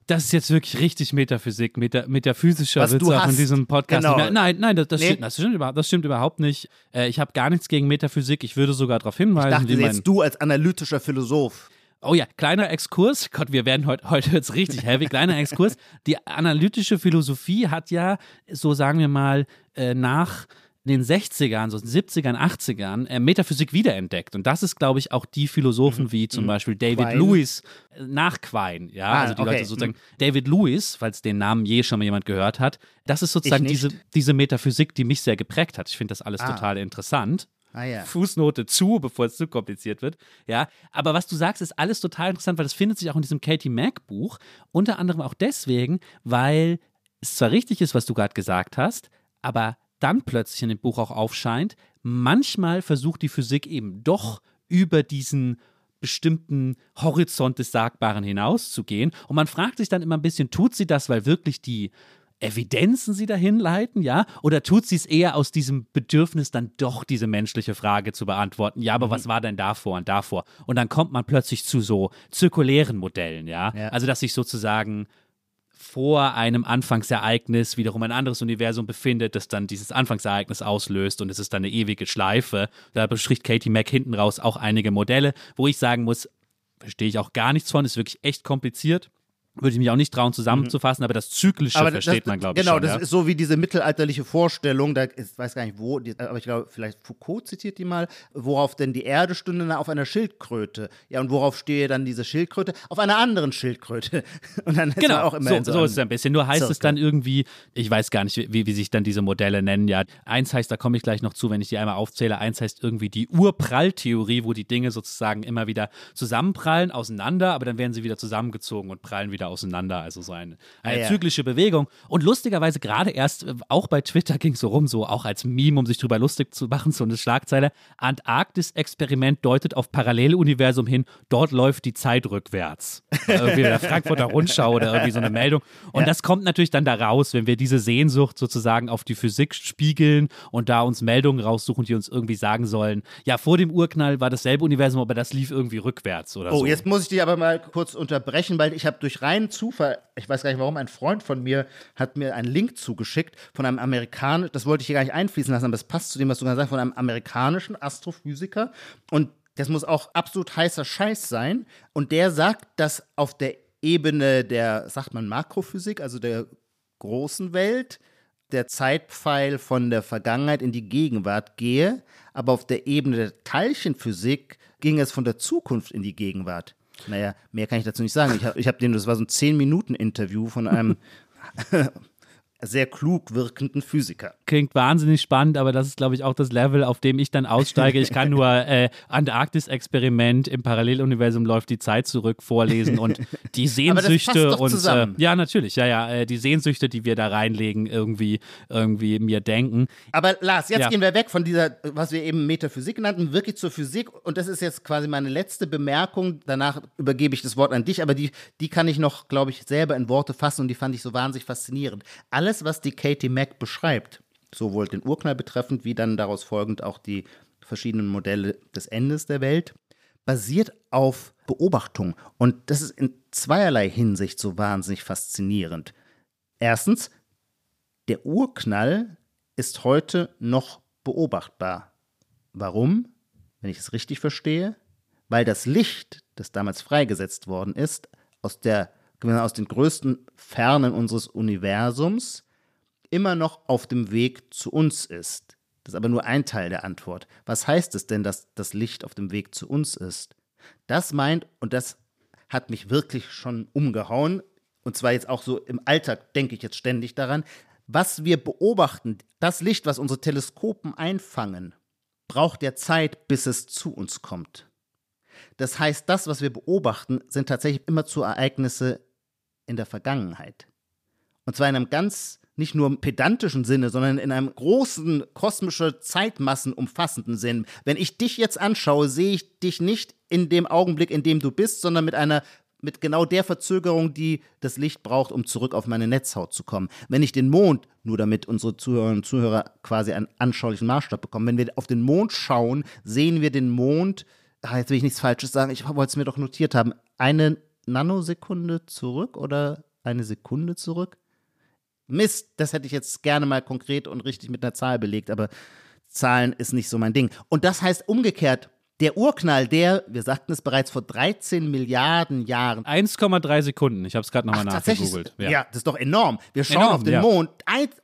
Speaker 3: Das ist jetzt wirklich richtig Metaphysik, Meta, metaphysischer Was Witz auch in diesem Podcast. Genau. Nein, nein, das, das, nee. stimmt, das, stimmt, überhaupt, das stimmt überhaupt nicht. Äh, ich habe gar nichts gegen Metaphysik. Ich würde sogar darauf hinweisen. Ich
Speaker 2: dachte jetzt du als analytischer Philosoph.
Speaker 3: Oh ja, kleiner Exkurs. Gott, wir werden heute, heute jetzt richtig heavy. Kleiner Exkurs. Die analytische Philosophie hat ja, so sagen wir mal, äh, nach in den 60ern, so 70ern, 80ern äh, Metaphysik wiederentdeckt. Und das ist, glaube ich, auch die Philosophen mhm. wie zum mhm. Beispiel David Quine. Lewis äh, nach Quine. Ja, ah, also die okay. Leute sozusagen. Mhm. David Lewis, falls den Namen je schon mal jemand gehört hat, das ist sozusagen diese, diese Metaphysik, die mich sehr geprägt hat. Ich finde das alles ah. total interessant. Ah, ja. Fußnote zu, bevor es zu kompliziert wird. Ja, aber was du sagst, ist alles total interessant, weil das findet sich auch in diesem Katie Mack Buch. Unter anderem auch deswegen, weil es zwar richtig ist, was du gerade gesagt hast, aber dann plötzlich in dem Buch auch aufscheint, manchmal versucht die Physik eben doch über diesen bestimmten Horizont des Sagbaren hinauszugehen. Und man fragt sich dann immer ein bisschen, tut sie das, weil wirklich die Evidenzen sie dahin leiten, ja? Oder tut sie es eher aus diesem Bedürfnis, dann doch diese menschliche Frage zu beantworten? Ja, aber mhm. was war denn davor und davor? Und dann kommt man plötzlich zu so zirkulären Modellen, ja? ja. Also, dass sich sozusagen vor einem Anfangsereignis wiederum ein anderes Universum befindet, das dann dieses Anfangsereignis auslöst und es ist dann eine ewige Schleife. Da beschrift Katie Mack hinten raus auch einige Modelle, wo ich sagen muss, verstehe ich auch gar nichts von, ist wirklich echt kompliziert. Würde ich mich auch nicht trauen zusammenzufassen, mhm. aber das Zyklische aber versteht das, man, glaube
Speaker 2: ich. Genau, das
Speaker 3: ja?
Speaker 2: ist so wie diese mittelalterliche Vorstellung, da ich weiß gar nicht wo, die, aber ich glaube, vielleicht Foucault zitiert die mal, worauf denn die Erde stünde auf einer Schildkröte. Ja, und worauf stehe dann diese Schildkröte? Auf einer anderen Schildkröte. Und dann
Speaker 3: genau,
Speaker 2: auch immer
Speaker 3: so, so, so ist es ein bisschen. Nur heißt Zirkel. es dann irgendwie, ich weiß gar nicht, wie, wie sich dann diese Modelle nennen. Ja, eins heißt, da komme ich gleich noch zu, wenn ich die einmal aufzähle, eins heißt irgendwie die Urpralltheorie, wo die Dinge sozusagen immer wieder zusammenprallen, auseinander, aber dann werden sie wieder zusammengezogen und prallen wieder auseinander. Also so eine, eine ja, zyklische Bewegung. Und lustigerweise gerade erst, äh, auch bei Twitter ging es so rum, so auch als Meme, um sich drüber lustig zu machen, so eine Schlagzeile. Antarktis-Experiment deutet auf Paralleluniversum hin, dort läuft die Zeit rückwärts. irgendwie der Frankfurter Rundschau oder irgendwie so eine Meldung. Und ja. das kommt natürlich dann da raus, wenn wir diese Sehnsucht sozusagen auf die Physik spiegeln und da uns Meldungen raussuchen, die uns irgendwie sagen sollen, ja, vor dem Urknall war dasselbe Universum, aber das lief irgendwie rückwärts oder
Speaker 2: oh,
Speaker 3: so.
Speaker 2: Oh, jetzt muss ich dich aber mal kurz unterbrechen, weil ich habe durch rein reinen Zufall, ich weiß gar nicht warum, ein Freund von mir hat mir einen Link zugeschickt von einem Amerikaner, das wollte ich hier gar nicht einfließen lassen, aber das passt zu dem, was du gerade sagst, von einem amerikanischen Astrophysiker. Und das muss auch absolut heißer Scheiß sein. Und der sagt, dass auf der Ebene der, sagt man, Makrophysik, also der großen Welt, der Zeitpfeil von der Vergangenheit in die Gegenwart gehe, aber auf der Ebene der Teilchenphysik ging es von der Zukunft in die Gegenwart. Naja, mehr kann ich dazu nicht sagen. Ich habe ich hab den, das war so ein 10-Minuten-Interview von einem sehr klug wirkenden Physiker.
Speaker 3: Klingt wahnsinnig spannend, aber das ist, glaube ich, auch das Level, auf dem ich dann aussteige. Ich kann nur äh, Antarktis-Experiment im Paralleluniversum läuft die Zeit zurück vorlesen und die Sehnsüchte und äh, ja, natürlich, ja, ja, äh, die Sehnsüchte, die wir da reinlegen, irgendwie, irgendwie mir denken.
Speaker 2: Aber Lars, jetzt ja. gehen wir weg von dieser, was wir eben Metaphysik nannten, wirklich zur Physik. Und das ist jetzt quasi meine letzte Bemerkung. Danach übergebe ich das Wort an dich, aber die, die kann ich noch, glaube ich, selber in Worte fassen und die fand ich so wahnsinnig faszinierend. Alles alles, was die Katie Mack beschreibt, sowohl den Urknall betreffend, wie dann daraus folgend auch die verschiedenen Modelle des Endes der Welt, basiert auf Beobachtung. Und das ist in zweierlei Hinsicht so wahnsinnig faszinierend. Erstens, der Urknall ist heute noch beobachtbar. Warum? Wenn ich es richtig verstehe, weil das Licht, das damals freigesetzt worden ist, aus der aus den größten Fernen unseres Universums immer noch auf dem Weg zu uns ist. Das ist aber nur ein Teil der Antwort. Was heißt es denn, dass das Licht auf dem Weg zu uns ist? Das meint, und das hat mich wirklich schon umgehauen, und zwar jetzt auch so im Alltag denke ich jetzt ständig daran, was wir beobachten, das Licht, was unsere Teleskopen einfangen, braucht ja Zeit, bis es zu uns kommt. Das heißt, das, was wir beobachten, sind tatsächlich immer zu Ereignisse in der Vergangenheit. Und zwar in einem ganz nicht nur pedantischen Sinne, sondern in einem großen kosmische Zeitmassen umfassenden Sinn. Wenn ich dich jetzt anschaue, sehe ich dich nicht in dem Augenblick, in dem du bist, sondern mit einer mit genau der Verzögerung, die das Licht braucht, um zurück auf meine Netzhaut zu kommen. Wenn ich den Mond, nur damit unsere Zuhörerinnen und Zuhörer quasi einen anschaulichen Maßstab bekommen, wenn wir auf den Mond schauen, sehen wir den Mond, ach, jetzt will ich nichts Falsches sagen, ich wollte es mir doch notiert haben, eine Nanosekunde zurück oder eine Sekunde zurück? Mist, das hätte ich jetzt gerne mal konkret und richtig mit einer Zahl belegt, aber Zahlen ist nicht so mein Ding. Und das heißt umgekehrt, der Urknall, der, wir sagten es bereits vor 13 Milliarden Jahren.
Speaker 3: 1,3 Sekunden, ich habe es gerade nochmal nachgegoogelt.
Speaker 2: Ja. ja, das ist doch enorm. Wir schauen enorm, auf den ja. Mond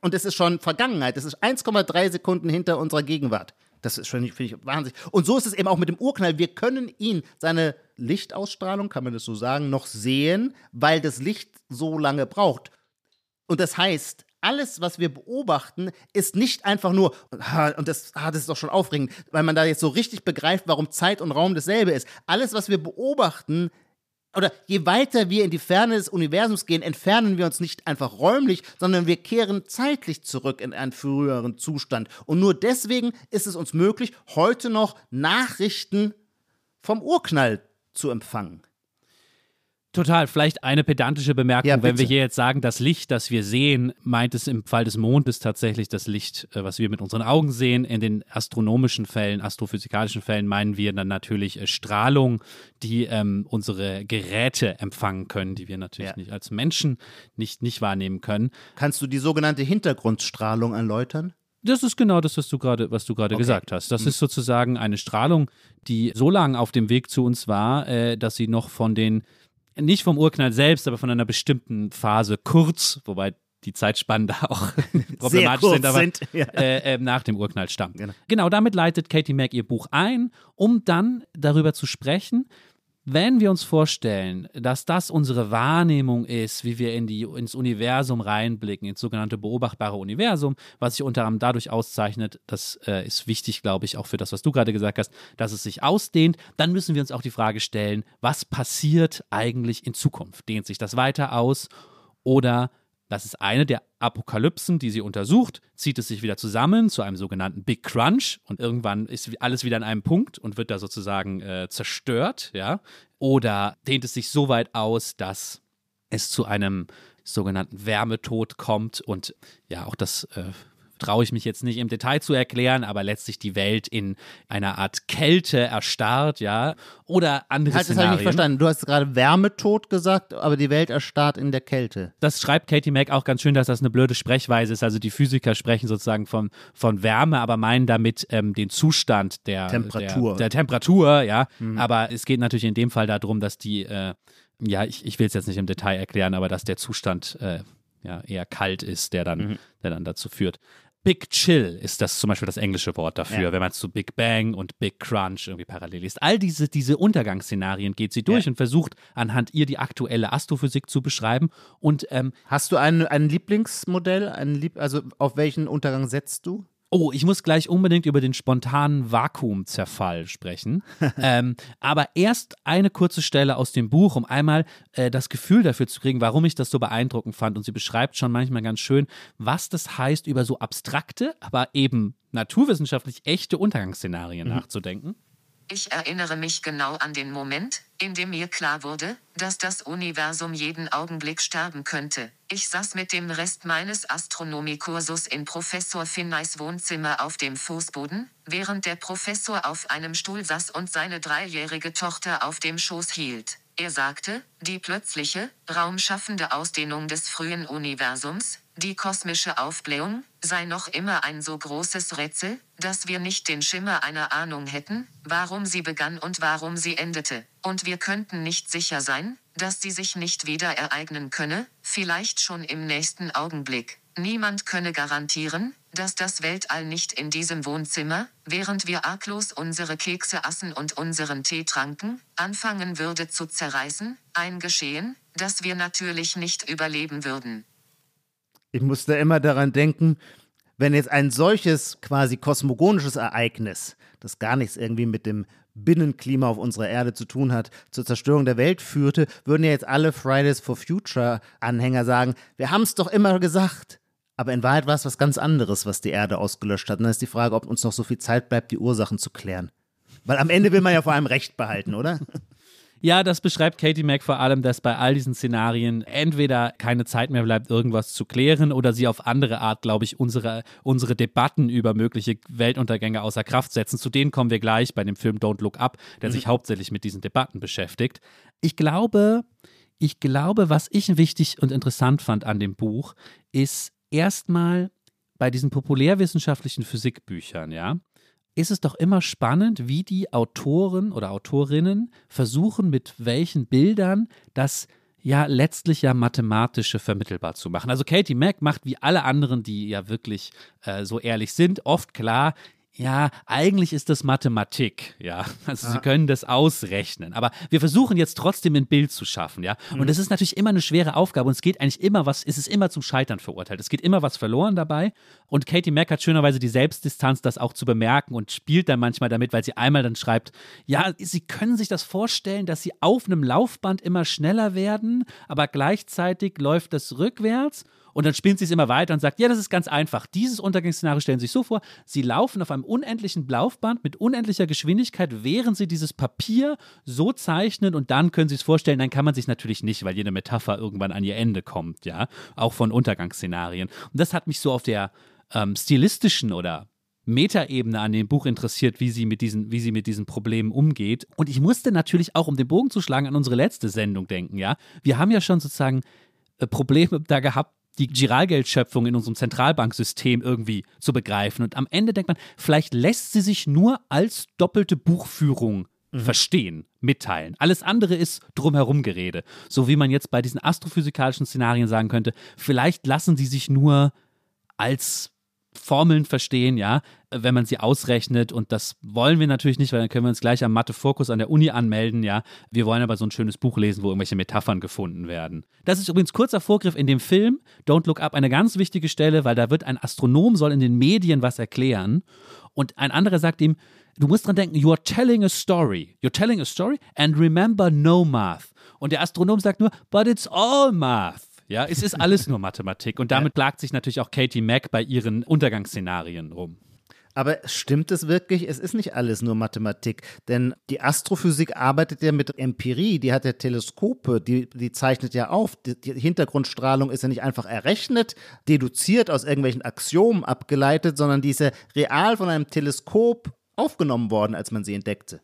Speaker 2: und es ist schon Vergangenheit. Das ist 1,3 Sekunden hinter unserer Gegenwart. Das ist schon, finde ich, wahnsinnig. Und so ist es eben auch mit dem Urknall. Wir können ihn, seine Lichtausstrahlung, kann man das so sagen, noch sehen, weil das Licht so lange braucht. Und das heißt, alles, was wir beobachten, ist nicht einfach nur, und das, das ist doch schon aufregend, weil man da jetzt so richtig begreift, warum Zeit und Raum dasselbe ist. Alles, was wir beobachten, oder je weiter wir in die Ferne des Universums gehen, entfernen wir uns nicht einfach räumlich, sondern wir kehren zeitlich zurück in einen früheren Zustand. Und nur deswegen ist es uns möglich, heute noch Nachrichten vom Urknall zu empfangen.
Speaker 3: Total. Vielleicht eine pedantische Bemerkung, ja, wenn wir hier jetzt sagen, das Licht, das wir sehen, meint es im Fall des Mondes tatsächlich das Licht, äh, was wir mit unseren Augen sehen. In den astronomischen Fällen, astrophysikalischen Fällen meinen wir dann natürlich äh, Strahlung, die ähm, unsere Geräte empfangen können, die wir natürlich ja. nicht als Menschen nicht, nicht wahrnehmen können.
Speaker 2: Kannst du die sogenannte Hintergrundstrahlung erläutern?
Speaker 3: Das ist genau das, was du gerade, was du gerade okay. gesagt hast. Das mhm. ist sozusagen eine Strahlung, die so lange auf dem Weg zu uns war, äh, dass sie noch von den nicht vom Urknall selbst, aber von einer bestimmten Phase kurz, wobei die Zeitspannen da auch problematisch sind, aber sind, ja. äh, äh, nach dem Urknall stammen. Genau. genau, damit leitet Katie Mack ihr Buch ein, um dann darüber zu sprechen, wenn wir uns vorstellen, dass das unsere Wahrnehmung ist, wie wir in die, ins Universum reinblicken, ins sogenannte beobachtbare Universum, was sich unter anderem dadurch auszeichnet, das äh, ist wichtig, glaube ich, auch für das, was du gerade gesagt hast, dass es sich ausdehnt, dann müssen wir uns auch die Frage stellen, was passiert eigentlich in Zukunft? Dehnt sich das weiter aus oder das ist eine der Apokalypsen, die sie untersucht, zieht es sich wieder zusammen zu einem sogenannten Big Crunch und irgendwann ist alles wieder an einem Punkt und wird da sozusagen äh, zerstört, ja. Oder dehnt es sich so weit aus, dass es zu einem sogenannten Wärmetod kommt und ja, auch das äh, traue ich mich jetzt nicht im Detail zu erklären, aber letztlich die Welt in einer Art Kälte erstarrt, ja, oder andere
Speaker 2: Halt, das habe ich
Speaker 3: Szenarien.
Speaker 2: nicht verstanden. Du hast gerade Wärmetod gesagt, aber die Welt erstarrt in der Kälte.
Speaker 3: Das schreibt Katie Mack auch ganz schön, dass das eine blöde Sprechweise ist. Also die Physiker sprechen sozusagen von, von Wärme, aber meinen damit ähm, den Zustand der
Speaker 2: Temperatur.
Speaker 3: Der, der Temperatur, ja. Aber es geht natürlich in dem Fall darum, dass die, äh, ja, ich, ich will es jetzt nicht im Detail erklären, aber dass der Zustand äh, ja, eher kalt ist, der dann, der dann dazu führt. Big Chill ist das zum Beispiel das englische Wort dafür,
Speaker 2: Ja.
Speaker 3: wenn man zu Big Bang und Big Crunch irgendwie parallel liest. All diese, diese Untergangsszenarien geht sie durch
Speaker 2: Ja.
Speaker 3: und versucht anhand ihr die aktuelle Astrophysik zu beschreiben. Und ähm,
Speaker 2: Hast du ein, ein Lieblingsmodell? Ein Lieb also auf welchen Untergang setzt du?
Speaker 3: Oh, ich muss gleich unbedingt über den spontanen Vakuumzerfall sprechen. ähm, aber erst eine kurze Stelle aus dem Buch, um einmal äh, das Gefühl dafür zu kriegen, warum ich das so beeindruckend fand. Und sie beschreibt schon manchmal ganz schön, was das heißt, über so abstrakte, aber eben naturwissenschaftlich echte Untergangsszenarien nachzudenken.
Speaker 1: Ich erinnere mich genau an den Moment, in dem mir klar wurde, dass das Universum jeden Augenblick sterben könnte. Ich saß mit dem Rest meines Astronomiekursus in Professor Finneys Wohnzimmer auf dem Fußboden, während der Professor auf einem Stuhl saß und seine dreijährige Tochter auf dem Schoß hielt. Er sagte, die plötzliche, raumschaffende Ausdehnung des frühen Universums, die kosmische Aufblähung, sei noch immer ein so großes Rätsel, dass wir nicht den Schimmer einer Ahnung hätten, warum sie begann und warum sie endete. Und wir könnten nicht sicher sein, dass sie sich nicht wieder ereignen könne, vielleicht schon im nächsten Augenblick. Niemand könne garantieren, dass das Weltall nicht in diesem Wohnzimmer, während wir arglos unsere Kekse aßen und unseren Tee tranken, anfangen würde zu zerreißen, ein Geschehen, das wir natürlich nicht überleben würden.
Speaker 2: Ich musste immer daran denken, wenn jetzt ein solches quasi kosmogonisches Ereignis, das gar nichts irgendwie mit dem Binnenklima auf unserer Erde zu tun hat, zur Zerstörung der Welt führte, würden ja jetzt alle Fridays for Future Anhänger sagen, wir haben es doch immer gesagt. Aber in Wahrheit war es was ganz anderes, was die Erde ausgelöscht hat. Und dann ist die Frage, ob uns noch so viel Zeit bleibt, die Ursachen zu klären. Weil am Ende will man ja vor allem Recht behalten, oder?
Speaker 3: Ja, das beschreibt Katie Mack vor allem, dass bei all diesen Szenarien entweder keine Zeit mehr bleibt, irgendwas zu klären oder sie auf andere Art, glaube ich, unsere, unsere Debatten über mögliche Weltuntergänge außer Kraft setzen. Zu denen kommen wir gleich bei dem Film Don't Look Up, der sich hauptsächlich mit diesen Debatten beschäftigt. Ich glaube, ich glaube, was ich wichtig und interessant fand an dem Buch, ist erstmal bei diesen populärwissenschaftlichen Physikbüchern, ja, ist es doch immer spannend, wie die Autoren oder Autorinnen versuchen, mit welchen Bildern das ja letztlich ja mathematische vermittelbar zu machen. Also Katie Mack macht wie alle anderen, die ja wirklich äh, so ehrlich sind, oft klar, ja, eigentlich ist das Mathematik, ja. Also sie können das ausrechnen. Aber wir versuchen jetzt trotzdem ein Bild zu schaffen, ja. Und das ist natürlich immer eine schwere Aufgabe und es geht eigentlich immer was, es ist immer zum Scheitern verurteilt. Es geht immer was verloren dabei. Und Katie Mack hat schönerweise die Selbstdistanz, das auch zu bemerken und spielt dann manchmal damit, weil sie einmal dann schreibt, ja, sie können sich das vorstellen, dass sie auf einem Laufband immer schneller werden, aber gleichzeitig läuft das rückwärts. Und dann spinnt sie es immer weiter und sagt, ja, das ist ganz einfach. Dieses Untergangsszenario stellen Sie sich so vor, Sie laufen auf einem unendlichen Laufband mit unendlicher Geschwindigkeit, während Sie dieses Papier so zeichnen und dann können Sie es vorstellen, dann kann man sich natürlich nicht, weil jede Metapher irgendwann an ihr Ende kommt, ja, auch von Untergangsszenarien. Und das hat mich so auf der ähm, stilistischen oder Metaebene an dem Buch interessiert, wie sie mit diesen, wie sie mit diesen Problemen umgeht. Und ich musste natürlich auch, um den Bogen zu schlagen, an unsere letzte Sendung denken, ja. Wir haben ja schon sozusagen äh, Probleme da gehabt, die Giralgeldschöpfung in unserem Zentralbanksystem irgendwie zu begreifen. Und am Ende denkt man, vielleicht lässt sie sich nur als doppelte Buchführung verstehen, mitteilen. Alles andere ist drumherum Gerede. So wie man jetzt bei diesen astrophysikalischen Szenarien sagen könnte, vielleicht lassen sie sich nur als Formeln verstehen, ja, wenn man sie ausrechnet und das wollen wir natürlich nicht, weil dann können wir uns gleich am Mathe-Fokus an der Uni anmelden, ja. Wir wollen aber so ein schönes Buch lesen, wo irgendwelche Metaphern gefunden werden. Das ist übrigens kurzer Vorgriff in dem Film Don't Look Up, eine ganz wichtige Stelle, weil da wird ein Astronom soll in den Medien was erklären und ein anderer sagt ihm, du musst dran denken, you are telling a story. You're telling a story and remember no math. Und der Astronom sagt nur, but it's all math. Ja, es ist alles nur Mathematik. Und damit plagt sich natürlich auch Katie Mack bei ihren Untergangsszenarien rum.
Speaker 2: Aber stimmt es wirklich? Es ist nicht alles nur Mathematik, denn die Astrophysik arbeitet ja mit Empirie, die hat ja Teleskope, die, die zeichnet ja auf. Die, die Hintergrundstrahlung ist ja nicht einfach errechnet, deduziert aus irgendwelchen Axiomen abgeleitet, sondern die ist ja real von einem Teleskop aufgenommen worden, als man sie entdeckte.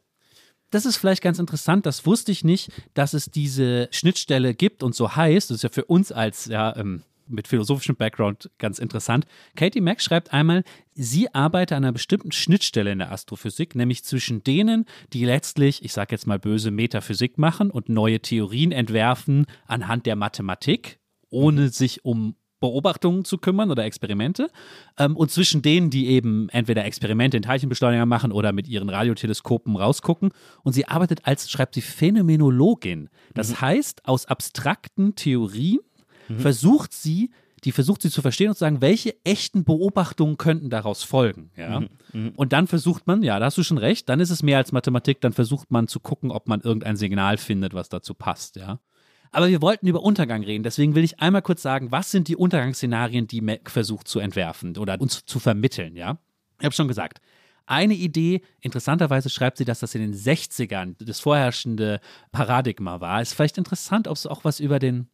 Speaker 3: Das ist vielleicht ganz interessant, das wusste ich nicht, dass es diese Schnittstelle gibt und so heißt. Das ist ja für uns als ja, ähm, mit philosophischem Background ganz interessant. Katie Mack schreibt einmal, sie arbeite an einer bestimmten Schnittstelle in der Astrophysik, nämlich zwischen denen, die letztlich, ich sage jetzt mal böse, Metaphysik machen und neue Theorien entwerfen anhand der Mathematik, ohne sich um Beobachtungen zu kümmern oder Experimente ähm, und zwischen denen, die eben entweder Experimente in Teilchenbeschleuniger machen oder mit ihren Radioteleskopen rausgucken. Und sie arbeitet als, schreibt sie, Phänomenologin. Das mhm. heißt, aus abstrakten Theorien mhm. versucht sie, die versucht sie zu verstehen und zu sagen, welche echten Beobachtungen könnten daraus folgen. Ja? Mhm. mhm. Und dann versucht man, ja, da hast du schon recht, dann ist es mehr als Mathematik, dann versucht man zu gucken, ob man irgendein Signal findet, was dazu passt, ja. Aber wir wollten über Untergang reden, deswegen will ich einmal kurz sagen, was sind die Untergangsszenarien, die Mac versucht zu entwerfen oder uns zu vermitteln, ja? Ich habe schon gesagt, eine Idee, interessanterweise schreibt sie, dass das in den 60ern das vorherrschende Paradigma war. Ist vielleicht interessant, ob es auch was über den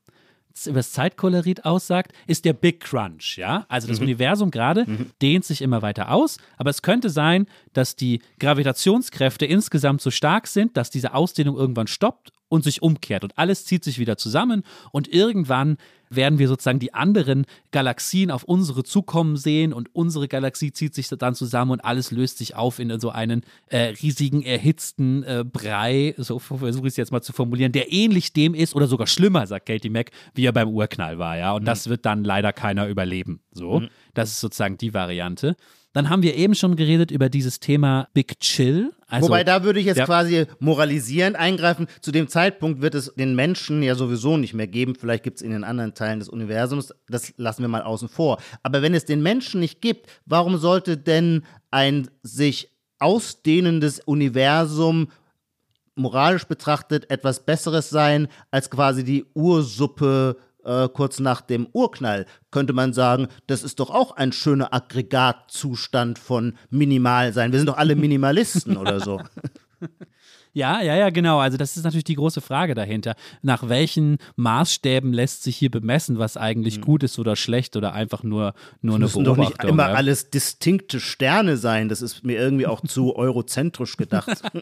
Speaker 3: über das Zeitkolorit aussagt, ist der Big Crunch, ja? Also das mhm. Universum gerade mhm. dehnt sich immer weiter aus, aber es könnte sein, dass die Gravitationskräfte insgesamt so stark sind, dass diese Ausdehnung irgendwann stoppt und sich umkehrt und alles zieht sich wieder zusammen und irgendwann werden wir sozusagen die anderen Galaxien auf unsere zukommen sehen und unsere Galaxie zieht sich dann zusammen und alles löst sich auf in so einen äh, riesigen, erhitzten äh, Brei, so versuche ich es jetzt mal zu formulieren, der ähnlich dem ist oder sogar schlimmer, sagt Katie Mack, wie er beim Urknall war, ja. Und mhm. das wird dann leider keiner überleben. So. Mhm. Das ist sozusagen die Variante. Dann haben wir eben schon geredet über dieses Thema Big Chill.
Speaker 2: Also, Wobei, da würde ich jetzt ja. quasi moralisierend eingreifen. Zu dem Zeitpunkt wird es den Menschen ja sowieso nicht mehr geben. Vielleicht gibt es in den anderen Teilen des Universums. Das lassen wir mal außen vor. Aber wenn es den Menschen nicht gibt, warum sollte denn ein sich ausdehnendes Universum moralisch betrachtet etwas Besseres sein als quasi die Ursuppe äh, kurz nach dem Urknall, könnte man sagen, das ist doch auch ein schöner Aggregatzustand von minimal sein. Wir sind doch alle Minimalisten oder so.
Speaker 3: Ja, ja, ja, genau. Also das ist natürlich die große Frage dahinter. Nach welchen Maßstäben lässt sich hier bemessen, was eigentlich mhm. gut ist oder schlecht oder einfach nur, nur eine Beobachtung? doch nicht
Speaker 2: immer ja? alles distinkte Sterne sein. Das ist mir irgendwie auch zu eurozentrisch gedacht.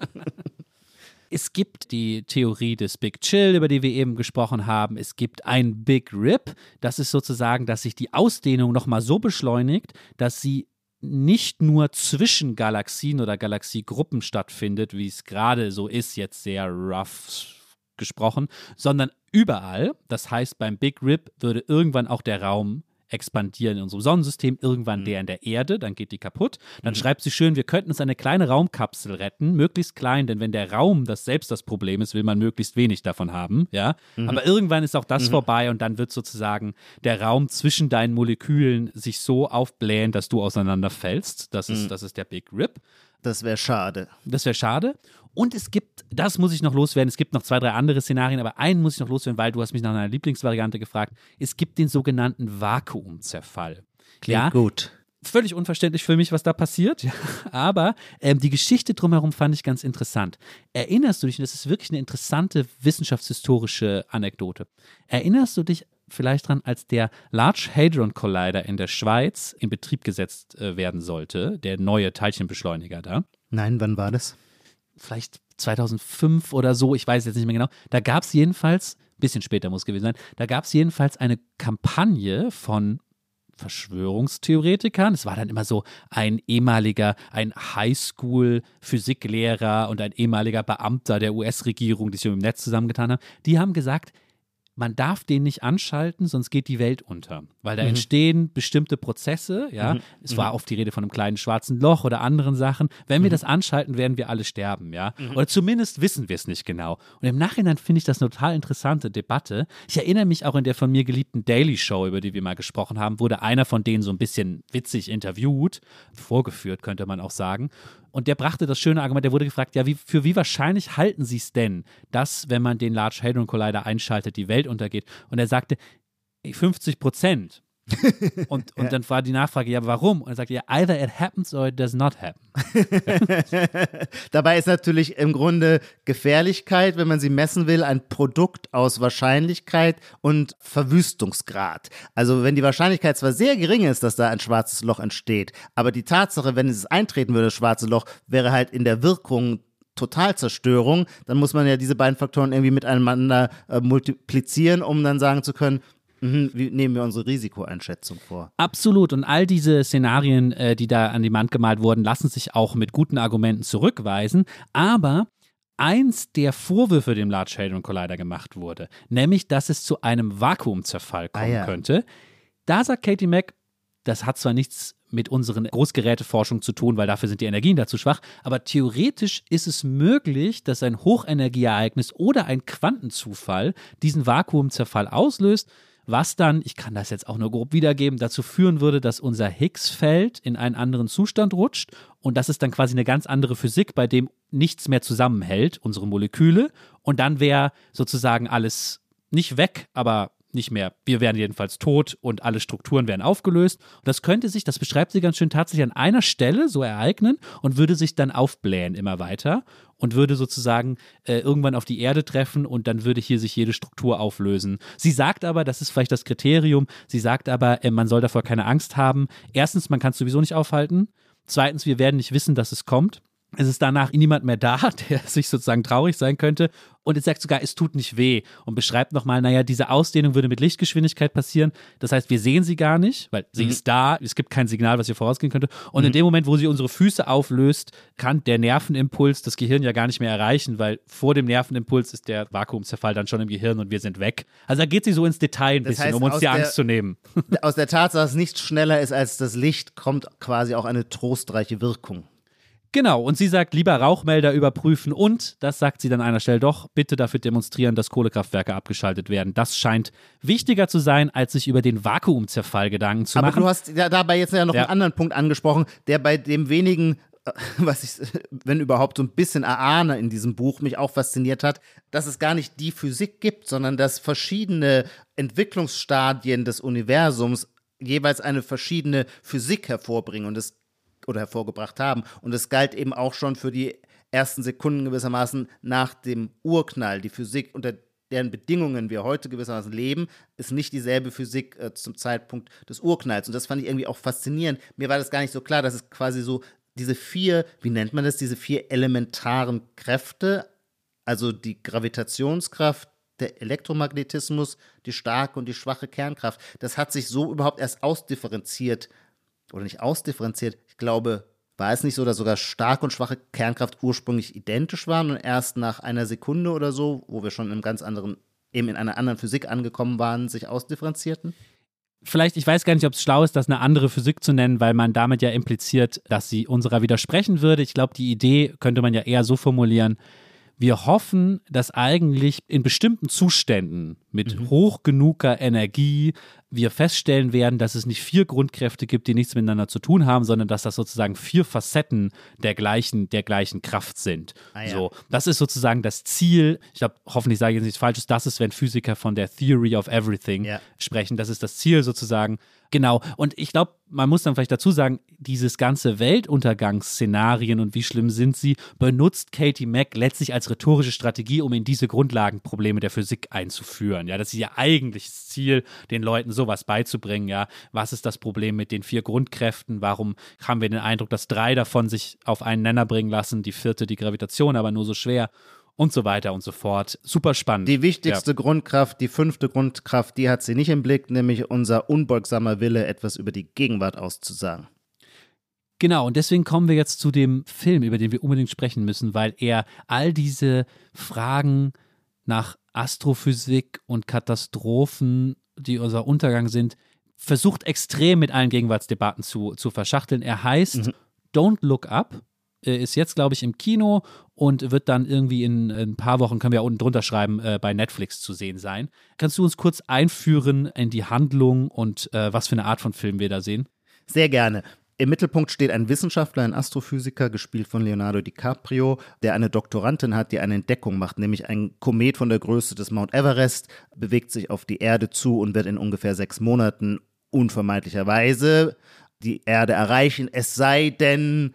Speaker 3: Es gibt die Theorie des Big Chill, über die wir eben gesprochen haben. Es gibt ein Big Rip. Das ist sozusagen, dass sich die Ausdehnung nochmal so beschleunigt, dass sie nicht nur zwischen Galaxien oder Galaxiegruppen stattfindet, wie es gerade so ist, jetzt sehr rough gesprochen, sondern überall. Das heißt, beim Big Rip würde irgendwann auch der Raum expandieren in unserem Sonnensystem, irgendwann mhm. der in der Erde, dann geht die kaputt. Dann mhm. schreibt sie schön, wir könnten uns eine kleine Raumkapsel retten, möglichst klein, denn wenn der Raum das selbst das Problem ist, will man möglichst wenig davon haben, ja. Mhm. Aber irgendwann ist auch das mhm. vorbei und dann wird sozusagen der Raum zwischen deinen Molekülen sich so aufblähen, dass du auseinanderfällst. Das ist, mhm. das ist der Big Rip.
Speaker 2: Das wäre schade.
Speaker 3: Das wäre schade. Und es gibt, das muss ich noch loswerden, es gibt noch zwei, drei andere Szenarien, aber einen muss ich noch loswerden, weil du hast mich nach einer Lieblingsvariante gefragt. Es gibt den sogenannten Vakuumzerfall.
Speaker 2: Klingt ja, gut.
Speaker 3: Völlig unverständlich für mich, was da passiert. Aber ähm, die Geschichte drumherum fand ich ganz interessant. Erinnerst du dich, und das ist wirklich eine interessante wissenschaftshistorische Anekdote, erinnerst du dich vielleicht dran, als der Large Hadron Collider in der Schweiz in Betrieb gesetzt äh, werden sollte, der neue Teilchenbeschleuniger da?
Speaker 2: Nein, wann war das?
Speaker 3: vielleicht 2005 oder so, ich weiß jetzt nicht mehr genau. Da gab es jedenfalls, ein bisschen später muss es gewesen sein, da gab es jedenfalls eine Kampagne von Verschwörungstheoretikern. Es war dann immer so ein ehemaliger, ein Highschool-Physiklehrer und ein ehemaliger Beamter der US-Regierung, die sich im Netz zusammengetan haben. Die haben gesagt, man darf den nicht anschalten, sonst geht die Welt unter. Weil da mhm. entstehen bestimmte Prozesse, ja. Mhm. Es war mhm. oft die Rede von einem kleinen schwarzen Loch oder anderen Sachen. Wenn wir mhm. das anschalten, werden wir alle sterben, ja. Mhm. Oder zumindest wissen wir es nicht genau. Und im Nachhinein finde ich das eine total interessante Debatte. Ich erinnere mich auch in der von mir geliebten Daily Show, über die wir mal gesprochen haben, wurde einer von denen so ein bisschen witzig interviewt, vorgeführt, könnte man auch sagen. Und der brachte das schöne Argument, der wurde gefragt, ja, wie, für wie wahrscheinlich halten Sie es denn, dass, wenn man den Large Hadron Collider einschaltet, die Welt untergeht? Und er sagte, 50 Prozent. und und ja. dann war die Nachfrage, ja, warum? Und er sagt, ja, either it happens or it does not happen.
Speaker 2: Dabei ist natürlich im Grunde Gefährlichkeit, wenn man sie messen will, ein Produkt aus Wahrscheinlichkeit und Verwüstungsgrad. Also wenn die Wahrscheinlichkeit zwar sehr gering ist, dass da ein schwarzes Loch entsteht, aber die Tatsache, wenn es eintreten würde, das schwarze Loch, wäre halt in der Wirkung Totalzerstörung, dann muss man ja diese beiden Faktoren irgendwie miteinander äh, multiplizieren, um dann sagen zu können, Mhm, wie nehmen wir unsere Risikoeinschätzung vor?
Speaker 3: Absolut. Und all diese Szenarien, äh, die da an die Wand gemalt wurden, lassen sich auch mit guten Argumenten zurückweisen. Aber eins der Vorwürfe dem Large Hadron Collider gemacht wurde, nämlich, dass es zu einem Vakuumzerfall kommen ah, ja. könnte. Da sagt Katie Mack, das hat zwar nichts mit unseren Großgeräteforschung zu tun, weil dafür sind die Energien dazu schwach. Aber theoretisch ist es möglich, dass ein Hochenergieereignis oder ein Quantenzufall diesen Vakuumzerfall auslöst was dann, ich kann das jetzt auch nur grob wiedergeben, dazu führen würde, dass unser Higgs-Feld in einen anderen Zustand rutscht und das ist dann quasi eine ganz andere Physik, bei dem nichts mehr zusammenhält, unsere Moleküle. Und dann wäre sozusagen alles nicht weg, aber nicht mehr. Wir wären jedenfalls tot und alle Strukturen wären aufgelöst. Und das könnte sich, das beschreibt sie ganz schön, tatsächlich an einer Stelle so ereignen und würde sich dann aufblähen immer weiter und würde sozusagen äh, irgendwann auf die Erde treffen und dann würde hier sich jede Struktur auflösen. Sie sagt aber, das ist vielleicht das Kriterium, sie sagt aber, äh, man soll davor keine Angst haben. Erstens, man kann es sowieso nicht aufhalten. Zweitens, wir werden nicht wissen, dass es kommt. Es ist danach niemand mehr da, der sich sozusagen traurig sein könnte. Und es sagt sogar, es tut nicht weh und beschreibt nochmal, naja, diese Ausdehnung würde mit Lichtgeschwindigkeit passieren. Das heißt, wir sehen sie gar nicht, weil sie mhm. ist da, es gibt kein Signal, was hier vorausgehen könnte. Und mhm. in dem Moment, wo sie unsere Füße auflöst, kann der Nervenimpuls das Gehirn ja gar nicht mehr erreichen, weil vor dem Nervenimpuls ist der Vakuumzerfall dann schon im Gehirn und wir sind weg. Also da geht sie so ins Detail ein das bisschen, heißt, um uns die Angst zu nehmen.
Speaker 2: Aus der Tatsache, dass es nicht schneller ist als das Licht, kommt quasi auch eine trostreiche Wirkung.
Speaker 3: Genau, und sie sagt, lieber Rauchmelder überprüfen und, das sagt sie dann an einer Stelle doch, bitte dafür demonstrieren, dass Kohlekraftwerke abgeschaltet werden. Das scheint wichtiger zu sein, als sich über den Vakuumzerfall Gedanken zu
Speaker 2: Aber
Speaker 3: machen.
Speaker 2: Aber du hast ja dabei jetzt ja noch ja. einen anderen Punkt angesprochen, der bei dem wenigen äh, was ich, wenn überhaupt, so ein bisschen erahne in diesem Buch, mich auch fasziniert hat, dass es gar nicht die Physik gibt, sondern dass verschiedene Entwicklungsstadien des Universums jeweils eine verschiedene Physik hervorbringen. Und es oder hervorgebracht haben. Und es galt eben auch schon für die ersten Sekunden gewissermaßen nach dem Urknall. Die Physik, unter deren Bedingungen wir heute gewissermaßen leben, ist nicht dieselbe Physik äh, zum Zeitpunkt des Urknalls. Und das fand ich irgendwie auch faszinierend. Mir war das gar nicht so klar, dass es quasi so diese vier, wie nennt man das, diese vier elementaren Kräfte, also die Gravitationskraft, der Elektromagnetismus, die starke und die schwache Kernkraft, das hat sich so überhaupt erst ausdifferenziert oder nicht ausdifferenziert. Ich glaube, war es nicht so, dass sogar starke und schwache Kernkraft ursprünglich identisch waren und erst nach einer Sekunde oder so, wo wir schon in einem ganz anderen, eben in einer anderen Physik angekommen waren, sich ausdifferenzierten?
Speaker 3: Vielleicht, ich weiß gar nicht, ob es schlau ist, das eine andere Physik zu nennen, weil man damit ja impliziert, dass sie unserer widersprechen würde. Ich glaube, die Idee könnte man ja eher so formulieren, wir hoffen, dass eigentlich in bestimmten Zuständen mit mhm. hoch genuger Energie wir feststellen werden, dass es nicht vier Grundkräfte gibt, die nichts miteinander zu tun haben, sondern dass das sozusagen vier Facetten der gleichen, der gleichen Kraft sind. Ah, ja. So, das ist sozusagen das Ziel. Ich glaube, hoffentlich sage ich jetzt nichts Falsches. Das ist, wenn Physiker von der Theory of Everything ja. sprechen. Das ist das Ziel sozusagen. Genau. Und ich glaube, man muss dann vielleicht dazu sagen, dieses ganze Weltuntergangsszenarien und wie schlimm sind sie, benutzt Katie Mack letztlich als rhetorische Strategie, um in diese Grundlagenprobleme der Physik einzuführen. Ja, das ist ihr eigentliches Ziel, den Leuten sowas beizubringen. Ja, was ist das Problem mit den vier Grundkräften? Warum haben wir den Eindruck, dass drei davon sich auf einen Nenner bringen lassen, die vierte die Gravitation, aber nur so schwer? und so weiter und so fort. Super spannend.
Speaker 2: Die wichtigste ja. Grundkraft, die fünfte Grundkraft, die hat sie nicht im Blick, nämlich unser unbeugsamer Wille, etwas über die Gegenwart auszusagen.
Speaker 3: Genau, und deswegen kommen wir jetzt zu dem Film, über den wir unbedingt sprechen müssen, weil er all diese Fragen nach Astrophysik und Katastrophen, die unser Untergang sind, versucht extrem mit allen Gegenwartsdebatten zu, zu verschachteln. Er heißt mhm. Don't Look Up ist jetzt, glaube ich, im Kino und wird dann irgendwie in, in, ein paar Wochen, können wir ja unten drunter schreiben, äh, bei Netflix zu sehen sein. Kannst du uns kurz einführen in die Handlung und äh, was für eine Art von Film wir da sehen?
Speaker 2: Sehr gerne. Im Mittelpunkt steht ein Wissenschaftler, ein Astrophysiker, gespielt von Leonardo DiCaprio, der eine Doktorandin hat, die eine Entdeckung macht, nämlich ein Komet von der Größe des Mount Everest bewegt sich auf die Erde zu und wird in ungefähr sechs Monaten unvermeidlicherweise die Erde erreichen, es sei denn,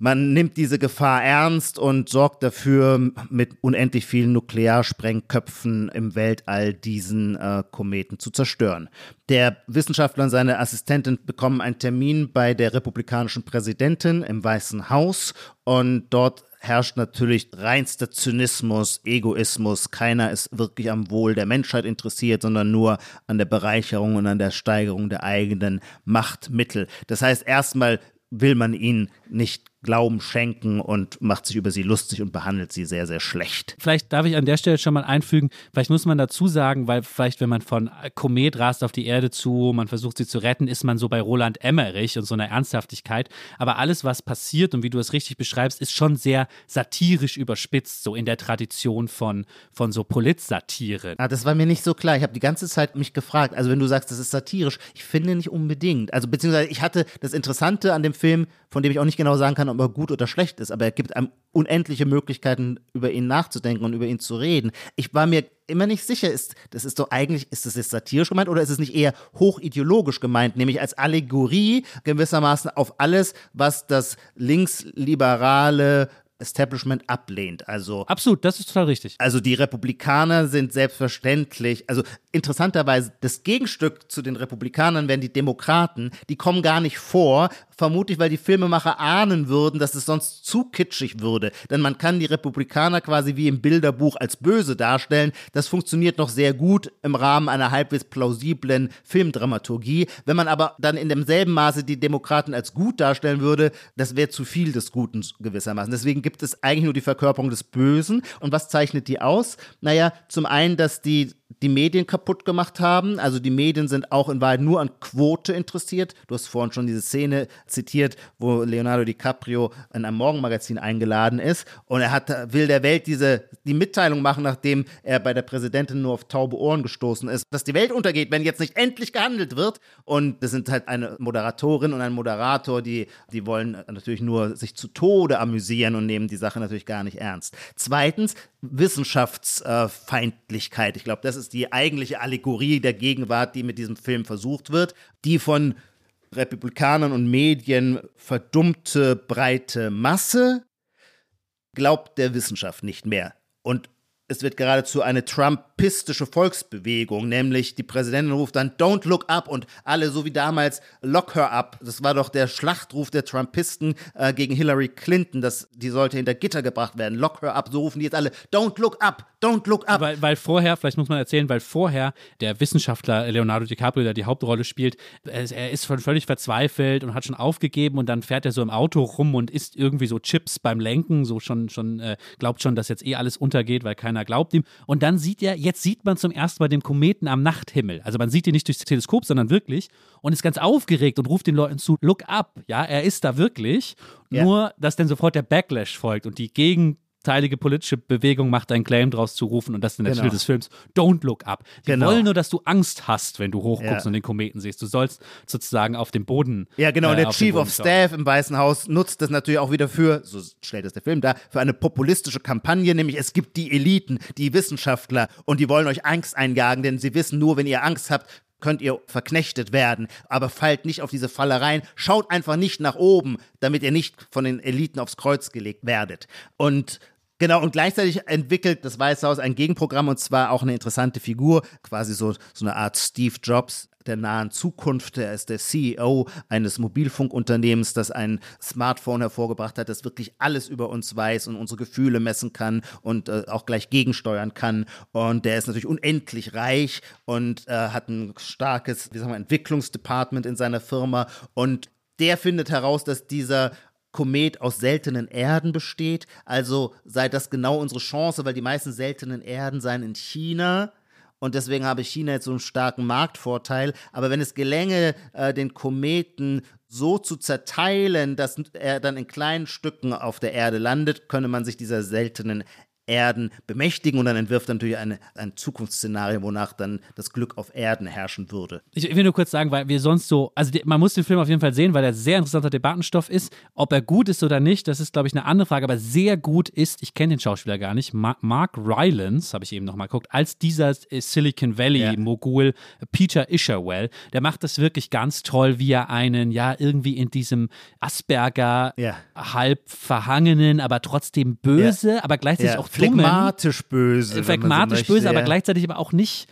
Speaker 2: man nimmt diese Gefahr ernst und sorgt dafür, mit unendlich vielen Nuklearsprengköpfen im Weltall diesen äh, Kometen zu zerstören. Der Wissenschaftler und seine Assistentin bekommen einen Termin bei der republikanischen Präsidentin im Weißen Haus und dort herrscht natürlich reinster Zynismus, Egoismus. Keiner ist wirklich am Wohl der Menschheit interessiert, sondern nur an der Bereicherung und an der Steigerung der eigenen Machtmittel. Das heißt, erstmal will man ihn nicht Glauben schenken und macht sich über sie lustig und behandelt sie sehr, sehr schlecht.
Speaker 3: Vielleicht darf ich an der Stelle schon mal einfügen, vielleicht muss man dazu sagen, weil vielleicht, wenn man von Komet rast auf die Erde zu, man versucht sie zu retten, ist man so bei Roland Emmerich und so einer Ernsthaftigkeit. Aber alles, was passiert und wie du es richtig beschreibst, ist schon sehr satirisch überspitzt, so in der Tradition von, von so Politsatire.
Speaker 2: Ah, das war mir nicht so klar. Ich habe die ganze Zeit mich gefragt, also wenn du sagst, das ist satirisch, ich finde nicht unbedingt. Also beziehungsweise ich hatte das Interessante an dem Film, von dem ich auch nicht genau sagen kann, ob er gut oder schlecht ist, aber er gibt einem unendliche Möglichkeiten, über ihn nachzudenken und über ihn zu reden. Ich war mir immer nicht sicher, ist, das ist doch eigentlich, ist das jetzt satirisch gemeint oder ist es nicht eher hochideologisch gemeint, nämlich als Allegorie gewissermaßen auf alles, was das linksliberale Establishment ablehnt. Also
Speaker 3: absolut, das ist total richtig.
Speaker 2: Also die Republikaner sind selbstverständlich, also interessanterweise das Gegenstück zu den Republikanern wären die Demokraten, die kommen gar nicht vor, vermutlich weil die Filmemacher ahnen würden, dass es sonst zu kitschig würde, denn man kann die Republikaner quasi wie im Bilderbuch als böse darstellen. Das funktioniert noch sehr gut im Rahmen einer halbwegs plausiblen Filmdramaturgie. Wenn man aber dann in demselben Maße die Demokraten als gut darstellen würde, das wäre zu viel des Guten gewissermaßen. Deswegen gibt es eigentlich nur die Verkörperung des Bösen. Und was zeichnet die aus? Naja, zum einen, dass die die Medien kaputt gemacht haben. Also die Medien sind auch in Wahrheit nur an Quote interessiert. Du hast vorhin schon diese Szene zitiert, wo Leonardo DiCaprio in einem Morgenmagazin eingeladen ist und er hat, will der Welt diese, die Mitteilung machen, nachdem er bei der Präsidentin nur auf taube Ohren gestoßen ist, dass die Welt untergeht, wenn jetzt nicht endlich gehandelt wird. Und das sind halt eine Moderatorin und ein Moderator, die, die wollen natürlich nur sich zu Tode amüsieren und nehmen die Sache natürlich gar nicht ernst. Zweitens, Wissenschaftsfeindlichkeit. Ich glaube, das ist die eigentliche Allegorie der Gegenwart, die mit diesem Film versucht wird, die von Republikanern und Medien verdummte breite Masse glaubt der Wissenschaft nicht mehr. Und es wird geradezu eine trumpistische Volksbewegung, nämlich die Präsidentin ruft dann Don't look up und alle, so wie damals, lock her up. Das war doch der Schlachtruf der Trumpisten äh, gegen Hillary Clinton, dass die sollte hinter Gitter gebracht werden. Lock her up, so rufen die jetzt alle Don't look up, don't look up.
Speaker 3: Weil, weil vorher, vielleicht muss man erzählen, weil vorher der Wissenschaftler Leonardo DiCaprio, der die Hauptrolle spielt, er ist völlig verzweifelt und hat schon aufgegeben und dann fährt er so im Auto rum und isst irgendwie so Chips beim Lenken, so schon, schon äh, glaubt schon, dass jetzt eh alles untergeht, weil keiner keiner glaubt ihm. Und dann sieht er, jetzt sieht man zum ersten Mal den Kometen am Nachthimmel. Also man sieht ihn nicht durchs Teleskop, sondern wirklich. Und ist ganz aufgeregt und ruft den Leuten zu, look up. Ja, er ist da wirklich. Ja. Nur, dass dann sofort der Backlash folgt und die Gegen teilige politische Bewegung macht einen Claim draus zu rufen und das ist in der genau. Titel des Films. Don't look up. Die genau. wollen nur, dass du Angst hast, wenn du hochguckst ja. und den Kometen siehst. Du sollst sozusagen auf dem Boden.
Speaker 2: Ja, genau. Äh, der Chief of Staff im Weißen Haus nutzt das natürlich auch wieder für, so stellt es der Film dar, für eine populistische Kampagne, nämlich es gibt die Eliten, die Wissenschaftler und die wollen euch Angst einjagen, denn sie wissen nur, wenn ihr Angst habt, könnt ihr verknechtet werden, aber fallt nicht auf diese Falle rein, schaut einfach nicht nach oben, damit ihr nicht von den Eliten aufs Kreuz gelegt werdet. Und Genau, und gleichzeitig entwickelt das Weiße Haus ein Gegenprogramm und zwar auch eine interessante Figur, quasi so, so eine Art Steve Jobs der nahen Zukunft. Er ist der CEO eines Mobilfunkunternehmens, das ein Smartphone hervorgebracht hat, das wirklich alles über uns weiß und unsere Gefühle messen kann und äh, auch gleich gegensteuern kann. Und der ist natürlich unendlich reich und äh, hat ein starkes, wie sagen wir, Entwicklungsdepartment in seiner Firma und der findet heraus, dass dieser Komet aus seltenen Erden besteht. Also sei das genau unsere Chance, weil die meisten seltenen Erden seien in China. Und deswegen habe China jetzt so einen starken Marktvorteil. Aber wenn es gelänge, äh, den Kometen so zu zerteilen, dass er dann in kleinen Stücken auf der Erde landet, könne man sich dieser seltenen Erden bemächtigen und dann entwirft er natürlich eine, ein Zukunftsszenario, wonach dann das Glück auf Erden herrschen würde.
Speaker 3: Ich, will nur kurz sagen, weil wir sonst so, also die, man muss den Film auf jeden Fall sehen, weil er sehr interessanter Debattenstoff ist. Ob er gut ist oder nicht, das ist, glaube ich, eine andere Frage, aber sehr gut ist, ich kenne den Schauspieler gar nicht, Ma Mark Rylance, habe ich eben nochmal geguckt, als dieser äh, Silicon Valley-Mogul ja. Peter Isherwell, der macht das wirklich ganz toll, wie er einen, ja, irgendwie in diesem Asperger ja. halb verhangenen, aber trotzdem böse, ja. aber gleichzeitig auch
Speaker 2: phlegmatisch böse.
Speaker 3: Phlegmatisch so böse, aber gleichzeitig aber auch nicht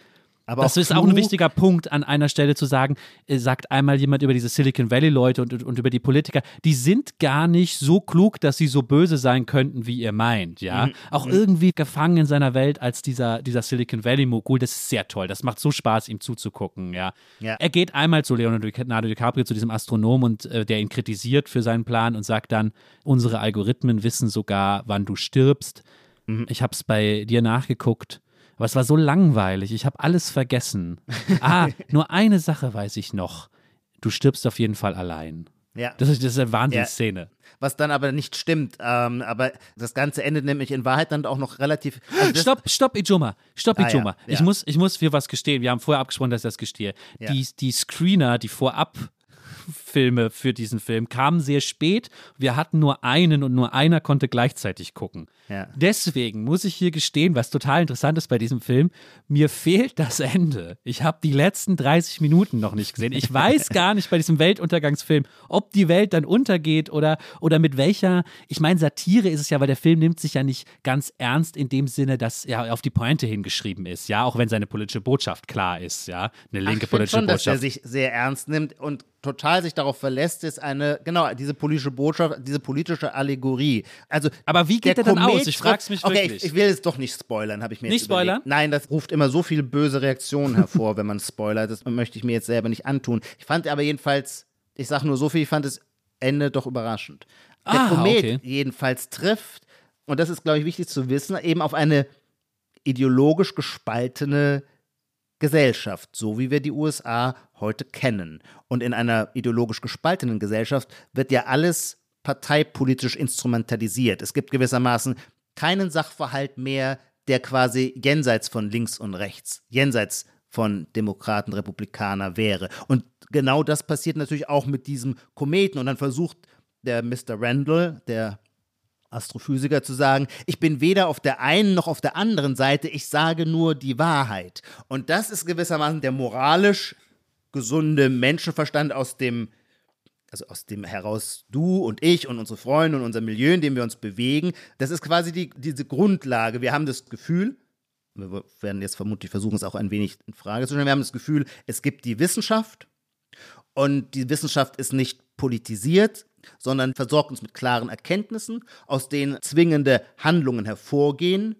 Speaker 3: aber das auch ist auch ein wichtiger Punkt an einer Stelle zu sagen, äh, sagt einmal jemand über diese Silicon Valley Leute und, und über die Politiker, die sind gar nicht so klug, dass sie so böse sein könnten, wie ihr meint, ja. Mhm. Auch mhm. irgendwie gefangen in seiner Welt als dieser, dieser Silicon Valley Mogul, das ist sehr toll. Das macht so Spaß, ihm zuzugucken, ja. ja. Er geht einmal zu Leonardo DiCaprio, zu diesem Astronom und äh, der ihn kritisiert für seinen Plan und sagt dann, unsere Algorithmen wissen sogar, wann du stirbst. Mhm. Ich habe es bei dir nachgeguckt aber es war so langweilig. Ich habe alles vergessen. Ah, nur eine Sache weiß ich noch. Du stirbst auf jeden Fall allein. Ja. Das ist, das ist eine Wahnsinnsszene. Ja.
Speaker 2: Was dann aber nicht stimmt. Ähm, aber das Ganze endet nämlich in Wahrheit dann auch noch relativ. Also
Speaker 3: stopp, stopp, Ijoma. Stopp, ah, Ijoma. Ja. Ich, muss, ich muss für was gestehen. Wir haben vorher abgesprochen, dass ich das gestehe. Die, die Screener, die vorab Filme für diesen Film kamen sehr spät. Wir hatten nur einen und nur einer konnte gleichzeitig gucken. Ja. Deswegen muss ich hier gestehen, was total interessant ist bei diesem Film, mir fehlt das Ende. Ich habe die letzten 30 Minuten noch nicht gesehen. Ich weiß gar nicht bei diesem Weltuntergangsfilm, ob die Welt dann untergeht oder, oder mit welcher, ich meine, Satire ist es ja, weil der Film nimmt sich ja nicht ganz ernst in dem Sinne, dass er auf die Pointe hingeschrieben ist, ja, auch wenn seine politische Botschaft klar ist, ja, eine linke Ach, politische
Speaker 2: schon,
Speaker 3: Botschaft.
Speaker 2: Dass er sich sehr ernst nimmt und total sich darauf verlässt, ist eine, genau, diese politische Botschaft, diese politische Allegorie. Also,
Speaker 3: Aber wie geht der, der dann aus? Ich frag's mich
Speaker 2: okay,
Speaker 3: wirklich.
Speaker 2: Ich, ich, will es doch nicht spoilern, habe ich mir
Speaker 3: Nicht spoilern?
Speaker 2: Überlegt. Nein, das ruft immer so viele böse Reaktionen hervor, wenn man spoilert. Das möchte ich mir jetzt selber nicht antun. Ich fand aber jedenfalls, ich sage nur so viel, ich fand das Ende doch überraschend. Der ah, Komet okay. jedenfalls trifft, und das ist, glaube ich, wichtig zu wissen, eben auf eine ideologisch gespaltene Gesellschaft, so wie wir die USA heute kennen. Und in einer ideologisch gespaltenen Gesellschaft wird ja alles parteipolitisch instrumentalisiert. Es gibt gewissermaßen keinen Sachverhalt mehr, der quasi jenseits von links und rechts, jenseits von Demokraten, Republikaner wäre. Und genau das passiert natürlich auch mit diesem Kometen. Und dann versucht der Mr. Randall, der Astrophysiker zu sagen, ich bin weder auf der einen noch auf der anderen Seite, ich sage nur die Wahrheit. Und das ist gewissermaßen der moralisch gesunde Menschenverstand aus dem, also aus dem heraus du und ich und unsere Freunde und unser Milieu, in dem wir uns bewegen. Das ist quasi die, diese Grundlage. Wir haben das Gefühl, wir werden jetzt vermutlich versuchen, es auch ein wenig in Frage zu stellen, wir haben das Gefühl, es gibt die Wissenschaft und die Wissenschaft ist nicht politisiert, sondern versorgt uns mit klaren Erkenntnissen, aus denen zwingende Handlungen hervorgehen.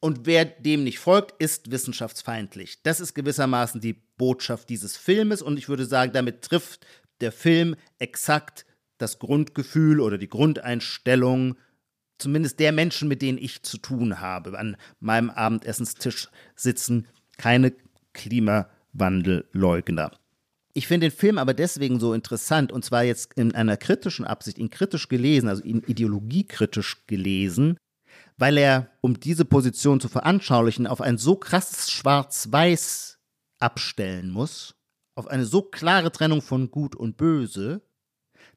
Speaker 2: Und wer dem nicht folgt, ist wissenschaftsfeindlich. Das ist gewissermaßen die Botschaft dieses Filmes und ich würde sagen, damit trifft der Film exakt das Grundgefühl oder die Grundeinstellung zumindest der Menschen, mit denen ich zu tun habe. An meinem Abendessenstisch sitzen keine Klimawandelleugner. Ich finde den Film aber deswegen so interessant, und zwar jetzt in einer kritischen Absicht, ihn kritisch gelesen, also ihn ideologiekritisch gelesen, weil er, um diese Position zu veranschaulichen, auf ein so krasses Schwarz-Weiß abstellen muss, auf eine so klare Trennung von Gut und Böse,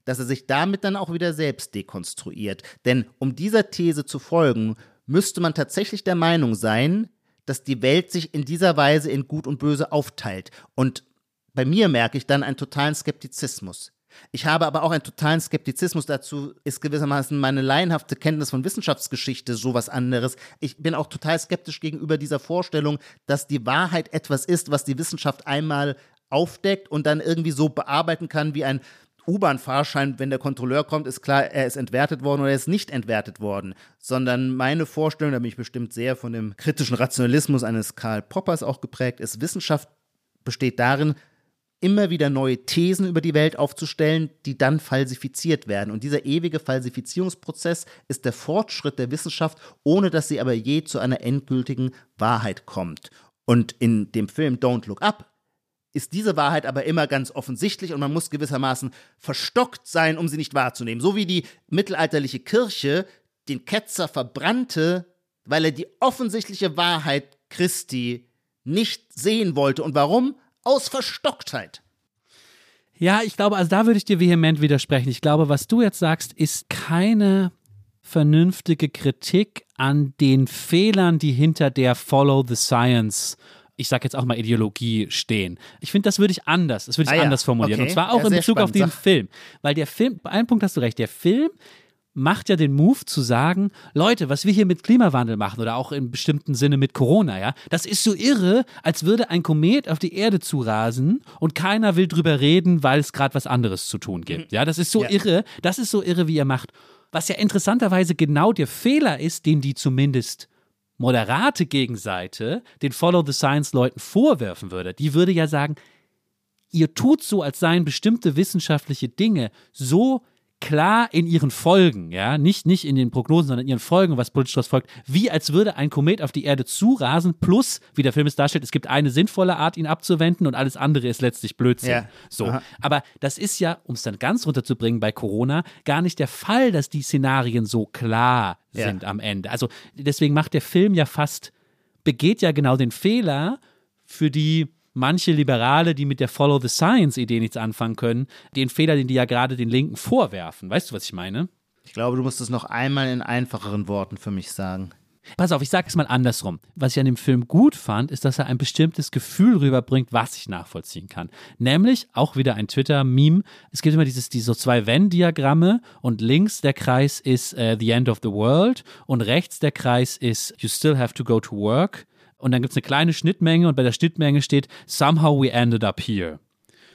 Speaker 2: dass er sich damit dann auch wieder selbst dekonstruiert. Denn um dieser These zu folgen, müsste man tatsächlich der Meinung sein, dass die Welt sich in dieser Weise in Gut und Böse aufteilt. Und bei mir merke ich dann einen totalen Skeptizismus. Ich habe aber auch einen totalen Skeptizismus dazu, ist gewissermaßen meine laienhafte Kenntnis von Wissenschaftsgeschichte sowas anderes. Ich bin auch total skeptisch gegenüber dieser Vorstellung, dass die Wahrheit etwas ist, was die Wissenschaft einmal aufdeckt und dann irgendwie so bearbeiten kann wie ein U-Bahn-Fahrschein, wenn der Kontrolleur kommt, ist klar, er ist entwertet worden oder er ist nicht entwertet worden. Sondern meine Vorstellung, da bin ich bestimmt sehr von dem kritischen Rationalismus eines Karl Poppers auch geprägt, ist, Wissenschaft besteht darin, immer wieder neue Thesen über die Welt aufzustellen, die dann falsifiziert werden. Und dieser ewige Falsifizierungsprozess ist der Fortschritt der Wissenschaft, ohne dass sie aber je zu einer endgültigen Wahrheit kommt. Und in dem Film Don't Look Up ist diese Wahrheit aber immer ganz offensichtlich und man muss gewissermaßen verstockt sein, um sie nicht wahrzunehmen. So wie die mittelalterliche Kirche den Ketzer verbrannte, weil er die offensichtliche Wahrheit Christi nicht sehen wollte. Und warum? Aus Verstocktheit.
Speaker 3: Ja, ich glaube, also da würde ich dir vehement widersprechen. Ich glaube, was du jetzt sagst, ist keine vernünftige Kritik an den Fehlern, die hinter der Follow the Science ich sage jetzt auch mal Ideologie stehen. Ich finde, das würde ich anders, das würde ich ah, anders formulieren. Okay. Und zwar auch ja, in Bezug auf den Film. Weil der Film, bei einem Punkt hast du recht, der Film macht ja den Move zu sagen, Leute, was wir hier mit Klimawandel machen oder auch im bestimmten Sinne mit Corona, ja, das ist so irre, als würde ein Komet auf die Erde zurasen und keiner will drüber reden, weil es gerade was anderes zu tun gibt. Mhm. Ja, das ist so ja. irre, das ist so irre, wie ihr macht. Was ja interessanterweise genau der Fehler ist, den die zumindest moderate Gegenseite den Follow the Science Leuten vorwerfen würde. Die würde ja sagen, ihr tut so, als seien bestimmte wissenschaftliche Dinge so klar in ihren Folgen, ja, nicht, nicht in den Prognosen, sondern in ihren Folgen, was politisch daraus folgt, wie als würde ein Komet auf die Erde zurasen, plus, wie der Film es darstellt, es gibt eine sinnvolle Art, ihn abzuwenden und alles andere ist letztlich Blödsinn. Ja. So. Aha. Aber das ist ja, um es dann ganz runterzubringen bei Corona, gar nicht der Fall, dass die Szenarien so klar ja. sind am Ende. Also deswegen macht der Film ja fast, begeht ja genau den Fehler, für die manche Liberale, die mit der Follow the Science-Idee nichts anfangen können, den Fehler, den die ja gerade den Linken vorwerfen. Weißt du, was ich meine?
Speaker 2: Ich glaube, du musst es noch einmal in einfacheren Worten für mich sagen.
Speaker 3: Pass auf, ich sage es mal andersrum. Was ich an dem Film gut fand, ist, dass er ein bestimmtes Gefühl rüberbringt, was ich nachvollziehen kann. Nämlich auch wieder ein Twitter-Meme. Es gibt immer dieses, diese so zwei Venn-Diagramme und links der Kreis ist uh, The End of the World und rechts der Kreis ist You still have to go to work und dann gibt es eine kleine Schnittmenge und bei der Schnittmenge steht Somehow we ended up here.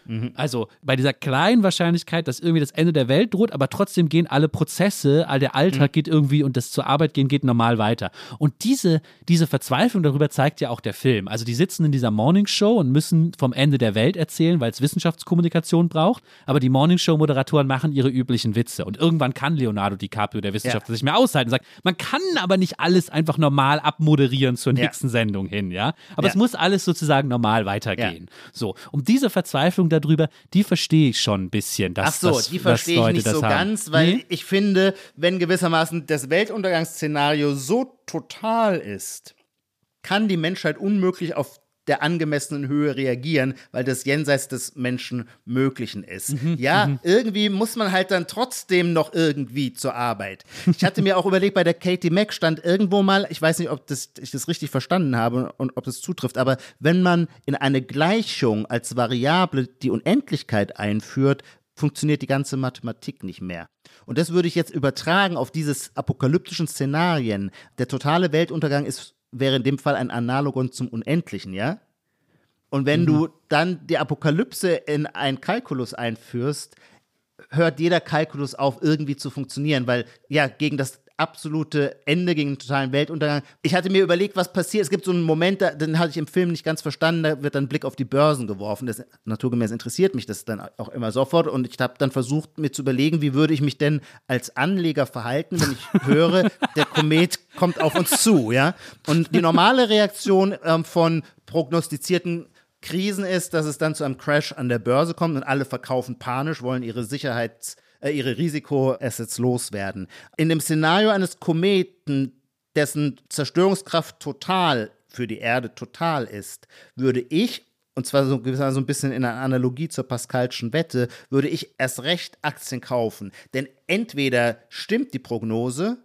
Speaker 3: Mhm. Also bei dieser kleinen Wahrscheinlichkeit, dass irgendwie das Ende der Welt droht, aber trotzdem gehen alle Prozesse, all der Alltag mhm. geht irgendwie und das zur Arbeit gehen geht normal weiter. Und diese, diese Verzweiflung darüber zeigt ja auch der Film. Also die sitzen in dieser Morningshow und müssen vom Ende der Welt erzählen, weil es Wissenschaftskommunikation braucht, aber die Morningshow-Moderatoren machen ihre üblichen Witze. Und irgendwann kann Leonardo DiCaprio, der Wissenschaftler, ja. sich mehr aushalten und sagt, man kann aber nicht alles einfach normal abmoderieren zur nächsten ja. Sendung hin, ja. Aber ja. es muss alles sozusagen normal weitergehen. So, um diese Verzweiflung darüber, die verstehe ich schon ein bisschen. Dass,
Speaker 2: Ach so,
Speaker 3: dass,
Speaker 2: die verstehe ich nicht so haben. ganz, weil nee? ich finde, wenn gewissermaßen das Weltuntergangsszenario so total ist, kann die Menschheit unmöglich auf der angemessenen Höhe reagieren, weil das jenseits des Menschen Möglichen ist. Mhm, ja, mhm. irgendwie muss man halt dann trotzdem noch irgendwie zur Arbeit. Ich hatte mir auch überlegt, bei der Katie Mack stand irgendwo mal, ich weiß nicht, ob das, ich das richtig verstanden habe und ob das zutrifft, aber wenn man in eine Gleichung als Variable die Unendlichkeit einführt, funktioniert die ganze Mathematik nicht mehr. Und das würde ich jetzt übertragen auf dieses apokalyptischen Szenarien. Der totale Weltuntergang ist wäre in dem Fall ein Analogon zum Unendlichen, ja? Und wenn mhm. du dann die Apokalypse in ein Kalkulus einführst, hört jeder Kalkulus auf, irgendwie zu funktionieren, weil ja, gegen das absolute Ende gegen den totalen Weltuntergang. Ich hatte mir überlegt, was passiert. Es gibt so einen Moment, den hatte ich im Film nicht ganz verstanden, da wird dann ein Blick auf die Börsen geworfen. Das naturgemäß interessiert mich das dann auch immer sofort und ich habe dann versucht, mir zu überlegen, wie würde ich mich denn als Anleger verhalten, wenn ich höre, der Komet kommt auf uns zu, ja? Und die normale Reaktion ähm, von prognostizierten Krisen ist, dass es dann zu einem Crash an der Börse kommt und alle verkaufen panisch, wollen ihre Sicherheits äh, ihre Risikoassets loswerden. In dem Szenario eines Kometen, dessen Zerstörungskraft total für die Erde total ist, würde ich und zwar so, so ein bisschen in einer Analogie zur Pascalschen Wette, würde ich erst recht Aktien kaufen. Denn entweder stimmt die Prognose,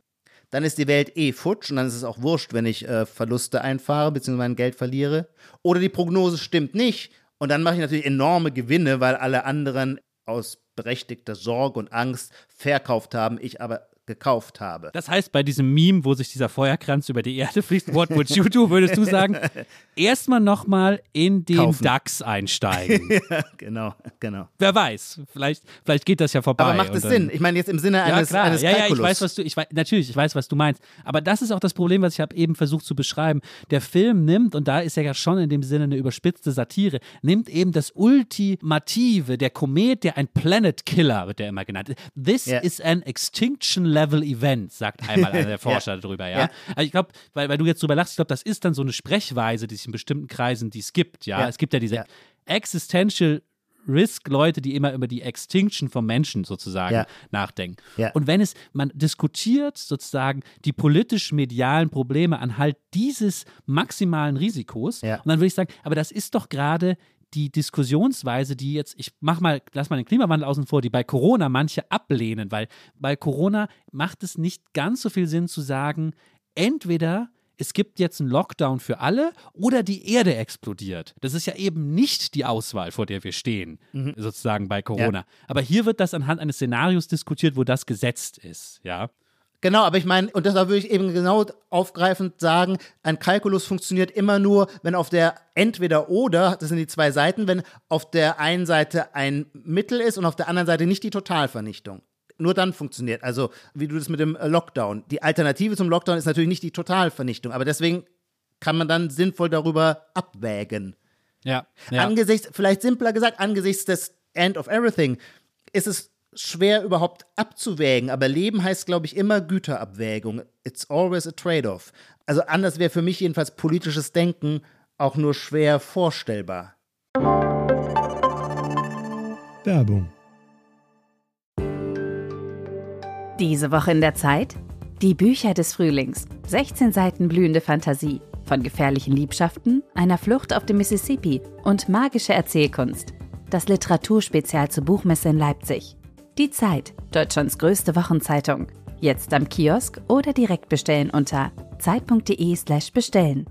Speaker 2: dann ist die Welt eh futsch und dann ist es auch wurscht, wenn ich äh, Verluste einfahre bzw. mein Geld verliere. Oder die Prognose stimmt nicht und dann mache ich natürlich enorme Gewinne, weil alle anderen aus berechtigter Sorge und Angst verkauft haben, ich aber gekauft habe.
Speaker 3: Das heißt, bei diesem Meme, wo sich dieser Feuerkranz über die Erde fließt, what would you do, würdest du sagen, erstmal nochmal in den Kaufen. DAX einsteigen.
Speaker 2: ja, genau, genau.
Speaker 3: Wer weiß, vielleicht, vielleicht geht das ja vorbei.
Speaker 2: Aber macht es Sinn? Ich meine, jetzt im Sinne eines,
Speaker 3: ja, klar.
Speaker 2: eines
Speaker 3: ja, ja, ich weiß, was du, ich weiß, natürlich, ich weiß, was du meinst. Aber das ist auch das Problem, was ich habe eben versucht zu beschreiben. Der Film nimmt, und da ist er ja schon in dem Sinne eine überspitzte Satire, nimmt eben das Ultimative, der Komet, der ein Planet Killer, wird der immer genannt. This yeah. is an extinction level Event, sagt einmal einer der Forscher ja. darüber, ja. ja. Also ich glaube, weil, weil du jetzt drüber lachst, ich glaube, das ist dann so eine Sprechweise, die es in bestimmten Kreisen, die es gibt, ja. ja. Es gibt ja diese Existential Risk-Leute, die immer über die Extinction vom Menschen sozusagen
Speaker 2: Ja.
Speaker 3: nachdenken.
Speaker 2: Ja.
Speaker 3: Und wenn es, man diskutiert sozusagen die politisch-medialen Probleme anhand dieses maximalen Risikos,
Speaker 2: Ja.
Speaker 3: und dann würde ich sagen, aber das ist doch gerade die Diskussionsweise, die jetzt, ich mach mal, lass mal den Klimawandel außen vor, die bei Corona manche ablehnen, weil bei Corona macht es nicht ganz so viel Sinn zu sagen, entweder es gibt jetzt einen Lockdown für alle oder die Erde explodiert. Das ist ja eben nicht die Auswahl, vor der wir stehen, sozusagen bei Corona. Aber hier wird das anhand eines Szenarios diskutiert, wo das gesetzt ist, ja.
Speaker 2: Genau, aber ich meine, und deshalb würde ich eben genau aufgreifend sagen, ein Kalkulus funktioniert immer nur, wenn auf der entweder oder, das sind die zwei Seiten, wenn auf der einen Seite ein Mittel ist und auf der anderen Seite nicht die Totalvernichtung. Nur dann funktioniert. Also, wie du das mit dem äh, Lockdown. Die Alternative zum Lockdown ist natürlich nicht die Totalvernichtung, aber deswegen kann man dann sinnvoll darüber abwägen.
Speaker 3: Ja. ja.
Speaker 2: Angesichts, vielleicht simpler gesagt, angesichts des End of Everything ist es schwer überhaupt abzuwägen, aber Leben heißt, glaube ich, immer Güterabwägung. It's always a trade-off. Also anders wäre für mich jedenfalls politisches Denken auch nur schwer vorstellbar.
Speaker 4: Werbung.
Speaker 5: Diese Woche in der Zeit? Die Bücher des Frühlings. 16 Seiten blühende Fantasie. Von gefährlichen Liebschaften, einer Flucht auf dem Mississippi und magische Erzählkunst. Das Literaturspezial zur Buchmesse in Leipzig. Die Zeit, Deutschlands größte Wochenzeitung. Jetzt am Kiosk oder direkt bestellen unter zeit.de/slash bestellen.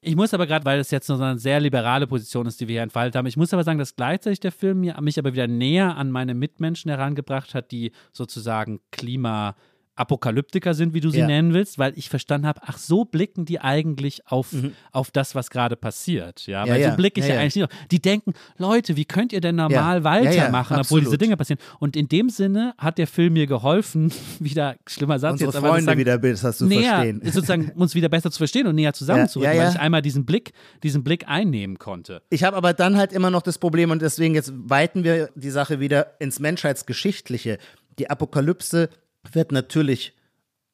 Speaker 3: Ich muss aber gerade, weil das jetzt so eine sehr liberale Position ist, die wir hier entfaltet haben, ich muss aber sagen, dass gleichzeitig der Film mich aber wieder näher an meine Mitmenschen herangebracht hat, die sozusagen Klima-Apokalyptiker sind, wie du sie
Speaker 2: Ja.
Speaker 3: nennen willst, weil ich verstanden habe, ach, so blicken die eigentlich auf, auf das, was gerade passiert. Ja,
Speaker 2: Mhm. Ja,
Speaker 3: weil
Speaker 2: ja.
Speaker 3: so blicke ich
Speaker 2: Ja,
Speaker 3: eigentlich nicht. auf- Die denken, Leute, wie könnt ihr denn normal weitermachen, obwohl diese. Dinge passieren? Und in dem Sinne hat der Film mir geholfen, wieder schlimmer Satz
Speaker 2: Unsere
Speaker 3: jetzt, aber
Speaker 2: Freunde wieder besser zu
Speaker 3: näher,
Speaker 2: verstehen.
Speaker 3: sozusagen uns wieder besser zu verstehen und näher zusammenzurücken, weil ich einmal diesen Blick, diesen Blick einnehmen konnte.
Speaker 2: Ich habe aber dann halt immer noch das Problem und deswegen jetzt weiten wir die Sache wieder ins Menschheitsgeschichtliche. Die Apokalypse wird natürlich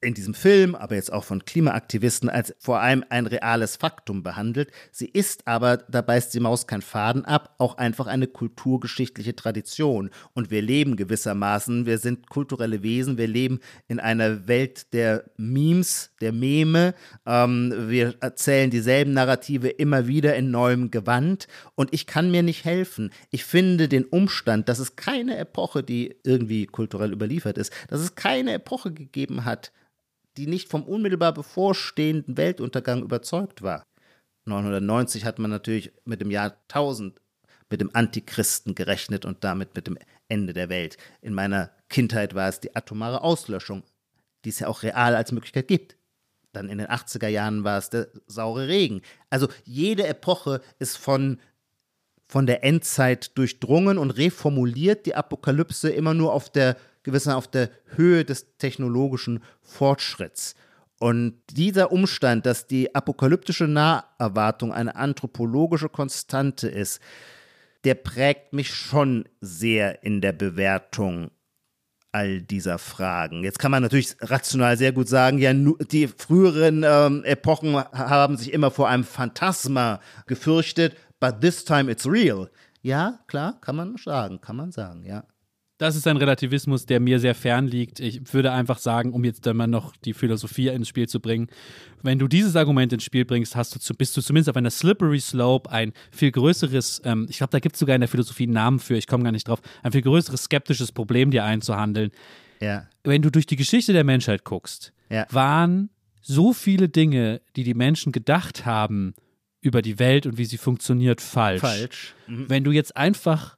Speaker 2: in diesem Film, aber jetzt auch von Klimaaktivisten als vor allem ein reales Faktum behandelt. Sie ist aber, da beißt die Maus keinen Faden ab, auch einfach eine kulturgeschichtliche Tradition. Und wir leben gewissermaßen, wir sind kulturelle Wesen, wir leben in einer Welt der Memes, der Meme. Ähm, wir erzählen dieselben Narrative immer wieder in neuem Gewand. Und ich kann mir nicht helfen. Ich finde den Umstand, dass es keine Epoche, die irgendwie kulturell überliefert ist, dass es keine Epoche gegeben hat, die nicht vom unmittelbar bevorstehenden Weltuntergang überzeugt war. 990 hat man natürlich mit dem Jahr 1000 mit dem Antichristen gerechnet und damit mit dem Ende der Welt. In meiner Kindheit war es die atomare Auslöschung, die es ja auch real als Möglichkeit gibt. Dann in den 80er Jahren war es der saure Regen. Also jede Epoche ist von, von der Endzeit durchdrungen und reformuliert die Apokalypse immer nur auf der gewissen auf der Höhe des technologischen Fortschritts. Und dieser Umstand, dass die apokalyptische Naherwartung eine anthropologische Konstante ist, der prägt mich schon sehr in der Bewertung all dieser Fragen. Jetzt kann man natürlich rational sehr gut sagen, ja, die früheren ähm, Epochen haben sich immer vor einem Phantasma gefürchtet, but this time it's real. Ja, klar, kann man sagen, kann man sagen, ja.
Speaker 3: Das ist ein Relativismus, der mir sehr fern liegt. Ich würde einfach sagen, um jetzt dann mal noch die Philosophie ins Spiel zu bringen, wenn du dieses Argument ins Spiel bringst, hast du zu, bist du zumindest auf einer slippery slope ein viel größeres, ähm, ich glaube, da gibt es sogar in der Philosophie einen Namen für, ich komme gar nicht drauf, ein viel größeres skeptisches Problem dir einzuhandeln.
Speaker 2: Ja,
Speaker 3: Wenn du durch die Geschichte der Menschheit guckst,
Speaker 2: Ja.
Speaker 3: waren so viele Dinge, die die Menschen gedacht haben über die Welt und wie sie funktioniert, falsch.
Speaker 2: falsch. Mhm.
Speaker 3: Wenn du jetzt einfach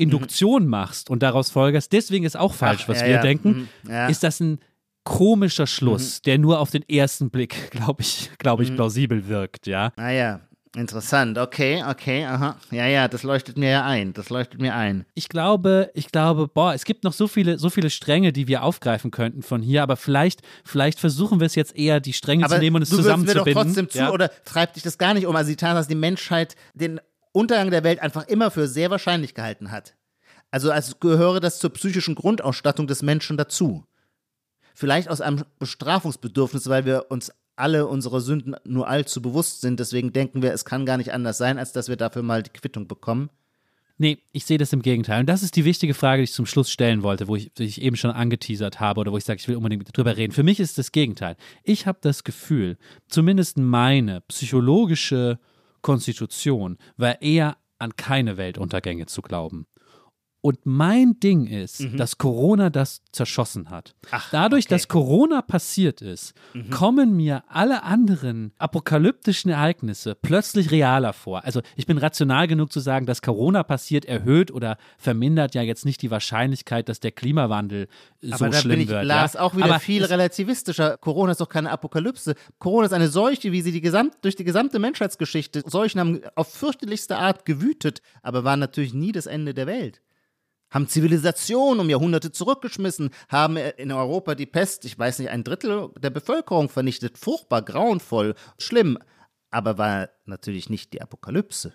Speaker 3: Induktion machst und daraus folgerst, deswegen ist auch falsch,
Speaker 2: Ach,
Speaker 3: was
Speaker 2: ja,
Speaker 3: wir
Speaker 2: ja.
Speaker 3: denken,
Speaker 2: Mhm. Ja.
Speaker 3: ist das ein komischer Schluss, der nur auf den ersten Blick, glaube ich, glaube
Speaker 2: Mhm.
Speaker 3: ich, plausibel wirkt, ja.
Speaker 2: Ah ja, interessant. Okay, okay, aha. Ja, ja, das leuchtet mir ja ein. Das leuchtet mir ein.
Speaker 3: Ich glaube, ich glaube, boah, es gibt noch so viele, so viele Stränge, die wir aufgreifen könnten von hier, aber vielleicht, vielleicht versuchen wir es jetzt eher, die Stränge
Speaker 2: Aber
Speaker 3: zu nehmen und es
Speaker 2: du wirfst mir doch
Speaker 3: zusammenzubinden.
Speaker 2: trotzdem zu,
Speaker 3: ja.
Speaker 2: oder treibt dich das gar nicht um? Also die Tatsache, dass die Menschheit den Untergang der Welt einfach immer für sehr wahrscheinlich gehalten hat. Also als gehöre das zur psychischen Grundausstattung des Menschen dazu. Vielleicht aus einem Bestrafungsbedürfnis, weil wir uns alle unsere Sünden nur allzu bewusst sind. Deswegen denken wir, es kann gar nicht anders sein, als dass wir dafür mal die Quittung bekommen.
Speaker 3: Nee, ich sehe das im Gegenteil. Und das ist die wichtige Frage, die ich zum Schluss stellen wollte, wo ich, ich eben schon angeteasert habe oder wo ich sage, ich will unbedingt drüber reden. Für mich ist das Gegenteil. Ich habe das Gefühl, zumindest meine psychologische Konstitution war eher an keine Weltuntergänge zu glauben. Und mein Ding ist,
Speaker 2: Mhm.
Speaker 3: dass Corona das zerschossen hat.
Speaker 2: Ach,
Speaker 3: Dadurch,
Speaker 2: okay. Mhm.
Speaker 3: dass Corona passiert ist, kommen mir alle anderen apokalyptischen Ereignisse plötzlich realer vor. Also ich bin rational genug zu sagen, dass Corona passiert, erhöht oder vermindert ja jetzt nicht die Wahrscheinlichkeit, dass der Klimawandel äh, so
Speaker 2: Aber da
Speaker 3: schlimm
Speaker 2: bin ich,
Speaker 3: wird.
Speaker 2: Lars,
Speaker 3: ja?
Speaker 2: auch wieder
Speaker 3: Aber
Speaker 2: viel relativistischer. Corona ist doch keine Apokalypse. Corona ist eine Seuche, wie sie die gesamt, durch die gesamte Menschheitsgeschichte. Seuchen haben auf fürchterlichste Art gewütet, aber waren natürlich nie das Ende der Welt. Haben Zivilisationen um Jahrhunderte zurückgeschmissen, haben in Europa die Pest, ich weiß nicht, ein Drittel der Bevölkerung vernichtet. Furchtbar, grauenvoll, schlimm. Aber war natürlich nicht die Apokalypse.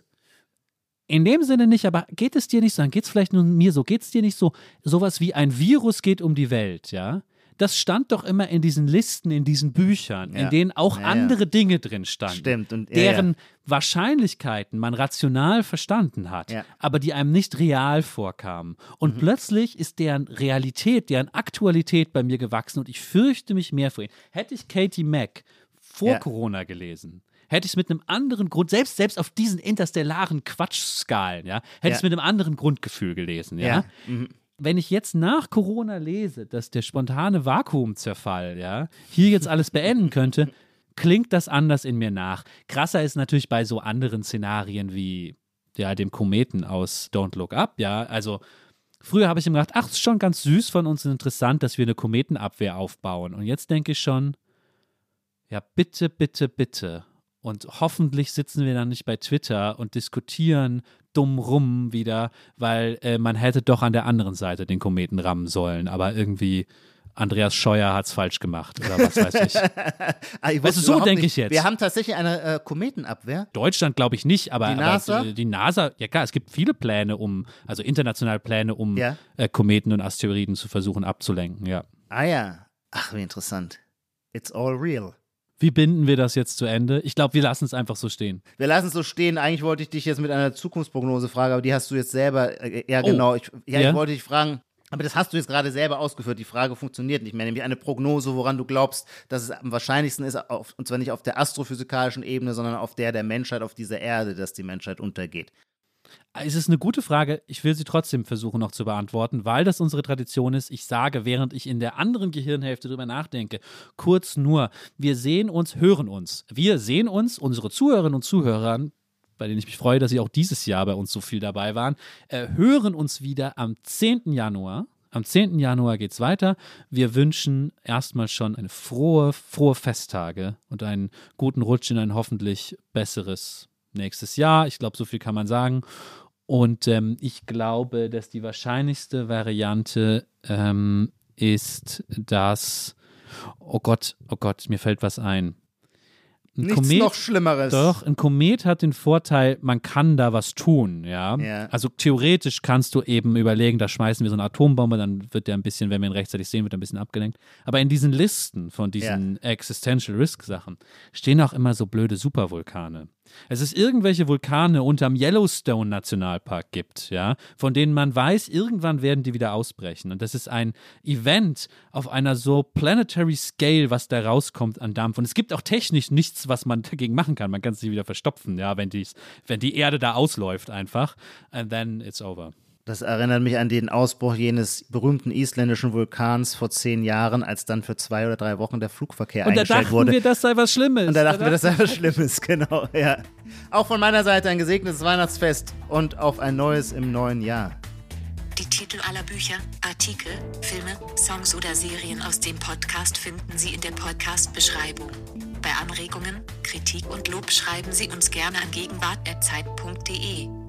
Speaker 3: In dem Sinne nicht, aber geht es dir nicht so, dann geht es vielleicht nur mir so, geht es dir nicht so, sowas wie ein Virus geht um die Welt, ja? Das stand doch immer in diesen Listen, in diesen Büchern, in
Speaker 2: Ja.
Speaker 3: denen auch
Speaker 2: Ja, ja.
Speaker 3: andere Dinge drin standen.
Speaker 2: Stimmt, und- ja,
Speaker 3: deren
Speaker 2: ja.
Speaker 3: Wahrscheinlichkeiten man rational verstanden hat,
Speaker 2: Ja.
Speaker 3: aber die einem nicht real vorkamen. Und
Speaker 2: Mhm.
Speaker 3: plötzlich ist deren Realität, deren Aktualität bei mir gewachsen und ich fürchte mich mehr vor ihnen. Hätte ich Katie Mack vor
Speaker 2: Ja.
Speaker 3: Corona gelesen, hätte ich es mit einem anderen Grund, selbst, selbst auf diesen interstellaren Quatschskalen, ja, hätte ich es
Speaker 2: Ja.
Speaker 3: mit einem anderen Grundgefühl gelesen, ja.
Speaker 2: Ja.
Speaker 3: Wenn ich jetzt nach Corona lese, dass der spontane Vakuumzerfall, ja, hier jetzt alles beenden könnte, klingt das anders in mir nach. Krasser ist natürlich bei so anderen Szenarien wie ja, dem Kometen aus Don't Look Up, ja, also Früher habe ich mir gedacht, ach, ist schon ganz süß von uns und interessant, dass wir eine Kometenabwehr aufbauen. Und jetzt denke ich schon, ja, bitte, bitte, bitte. Und hoffentlich sitzen wir dann nicht bei Twitter und diskutieren dumm rum wieder, weil äh, man hätte doch an der anderen Seite den Kometen rammen sollen. Aber irgendwie Andreas Scheuer hat es falsch gemacht oder was weiß ich.
Speaker 2: Ah, ich
Speaker 3: du, so denke ich jetzt.
Speaker 2: Wir haben tatsächlich eine äh, Kometenabwehr.
Speaker 3: Deutschland glaube ich nicht, aber
Speaker 2: Die NASA?
Speaker 3: Aber, die NASA, ja klar, es gibt viele Pläne, um, also internationale Pläne, um
Speaker 2: Ja.
Speaker 3: äh, Kometen und Asteroiden zu versuchen abzulenken, ja.
Speaker 2: Ah ja. Ach, wie interessant. It's all real.
Speaker 3: Wie binden wir das jetzt zu Ende? Ich glaube, wir lassen es einfach so stehen.
Speaker 2: Wir lassen es so stehen. Eigentlich wollte ich dich jetzt mit einer Zukunftsprognose fragen, aber die hast du jetzt selber äh, eher
Speaker 3: Oh.
Speaker 2: genau. Ich, ja,
Speaker 3: Ja?
Speaker 2: ich wollte dich fragen, aber das hast du jetzt gerade selber ausgeführt. Die Frage funktioniert nicht mehr. Nämlich eine Prognose, woran du glaubst, dass es am wahrscheinlichsten ist, auf, und zwar nicht auf der astrophysikalischen Ebene, sondern auf der der Menschheit, auf dieser Erde, dass die Menschheit untergeht.
Speaker 3: Es ist eine gute Frage. Ich will sie trotzdem versuchen noch zu beantworten, weil das unsere Tradition ist. Ich sage, während ich in der anderen Gehirnhälfte drüber nachdenke, kurz nur, wir sehen uns, hören uns. Wir sehen uns, unsere Zuhörerinnen und Zuhörer, bei denen ich mich freue, dass sie auch dieses Jahr bei uns so viel dabei waren, äh, hören uns wieder am 10. Januar. Am 10. Januar geht's weiter. Wir wünschen erstmal schon eine frohe, frohe Festtage und einen guten Rutsch in ein hoffentlich besseres nächstes Jahr. Ich glaube, so viel kann man sagen. Und ähm, ich glaube, dass die wahrscheinlichste Variante ähm, ist, dass, oh Gott, oh Gott, mir fällt was ein. Ein
Speaker 2: Nichts noch Schlimmeres.
Speaker 3: doch, ein Komet hat den Vorteil, man kann da was tun, ja?
Speaker 2: Ja.
Speaker 3: Also theoretisch kannst du eben überlegen, da schmeißen wir so eine Atombombe, dann wird der ein bisschen, wenn wir ihn rechtzeitig sehen, wird er ein bisschen abgelenkt. Aber in diesen Listen von diesen Existential Risk Sachen stehen auch immer so blöde Supervulkane. Es ist irgendwelche Vulkane unterm Yellowstone Nationalpark gibt, ja, von denen man weiß, irgendwann werden die wieder ausbrechen. Und das ist ein Event auf einer so planetary scale, was da rauskommt an Dampf. Und es gibt auch technisch nichts, was man dagegen machen kann. Man kann sie wieder verstopfen, ja, wenn, dies, wenn die Erde da ausläuft einfach. And then it's over.
Speaker 2: Das erinnert mich an den Ausbruch jenes berühmten isländischen Vulkans vor zehn Jahren, als dann für zwei oder drei Wochen der Flugverkehr
Speaker 3: Und da
Speaker 2: eingestellt
Speaker 3: dachten
Speaker 2: wurde.
Speaker 3: wir, das sei was Schlimmes.
Speaker 2: und da dachten wir, das sei was Schlimmes, genau. Ja. Auch von meiner Seite ein gesegnetes Weihnachtsfest und auf ein neues im neuen Jahr.
Speaker 4: Die Titel aller Bücher, Artikel, Filme, Songs oder Serien aus dem Podcast finden Sie in der Podcast-Beschreibung. Bei Anregungen, Kritik und Lob schreiben Sie uns gerne an gegenwart.zeit.de.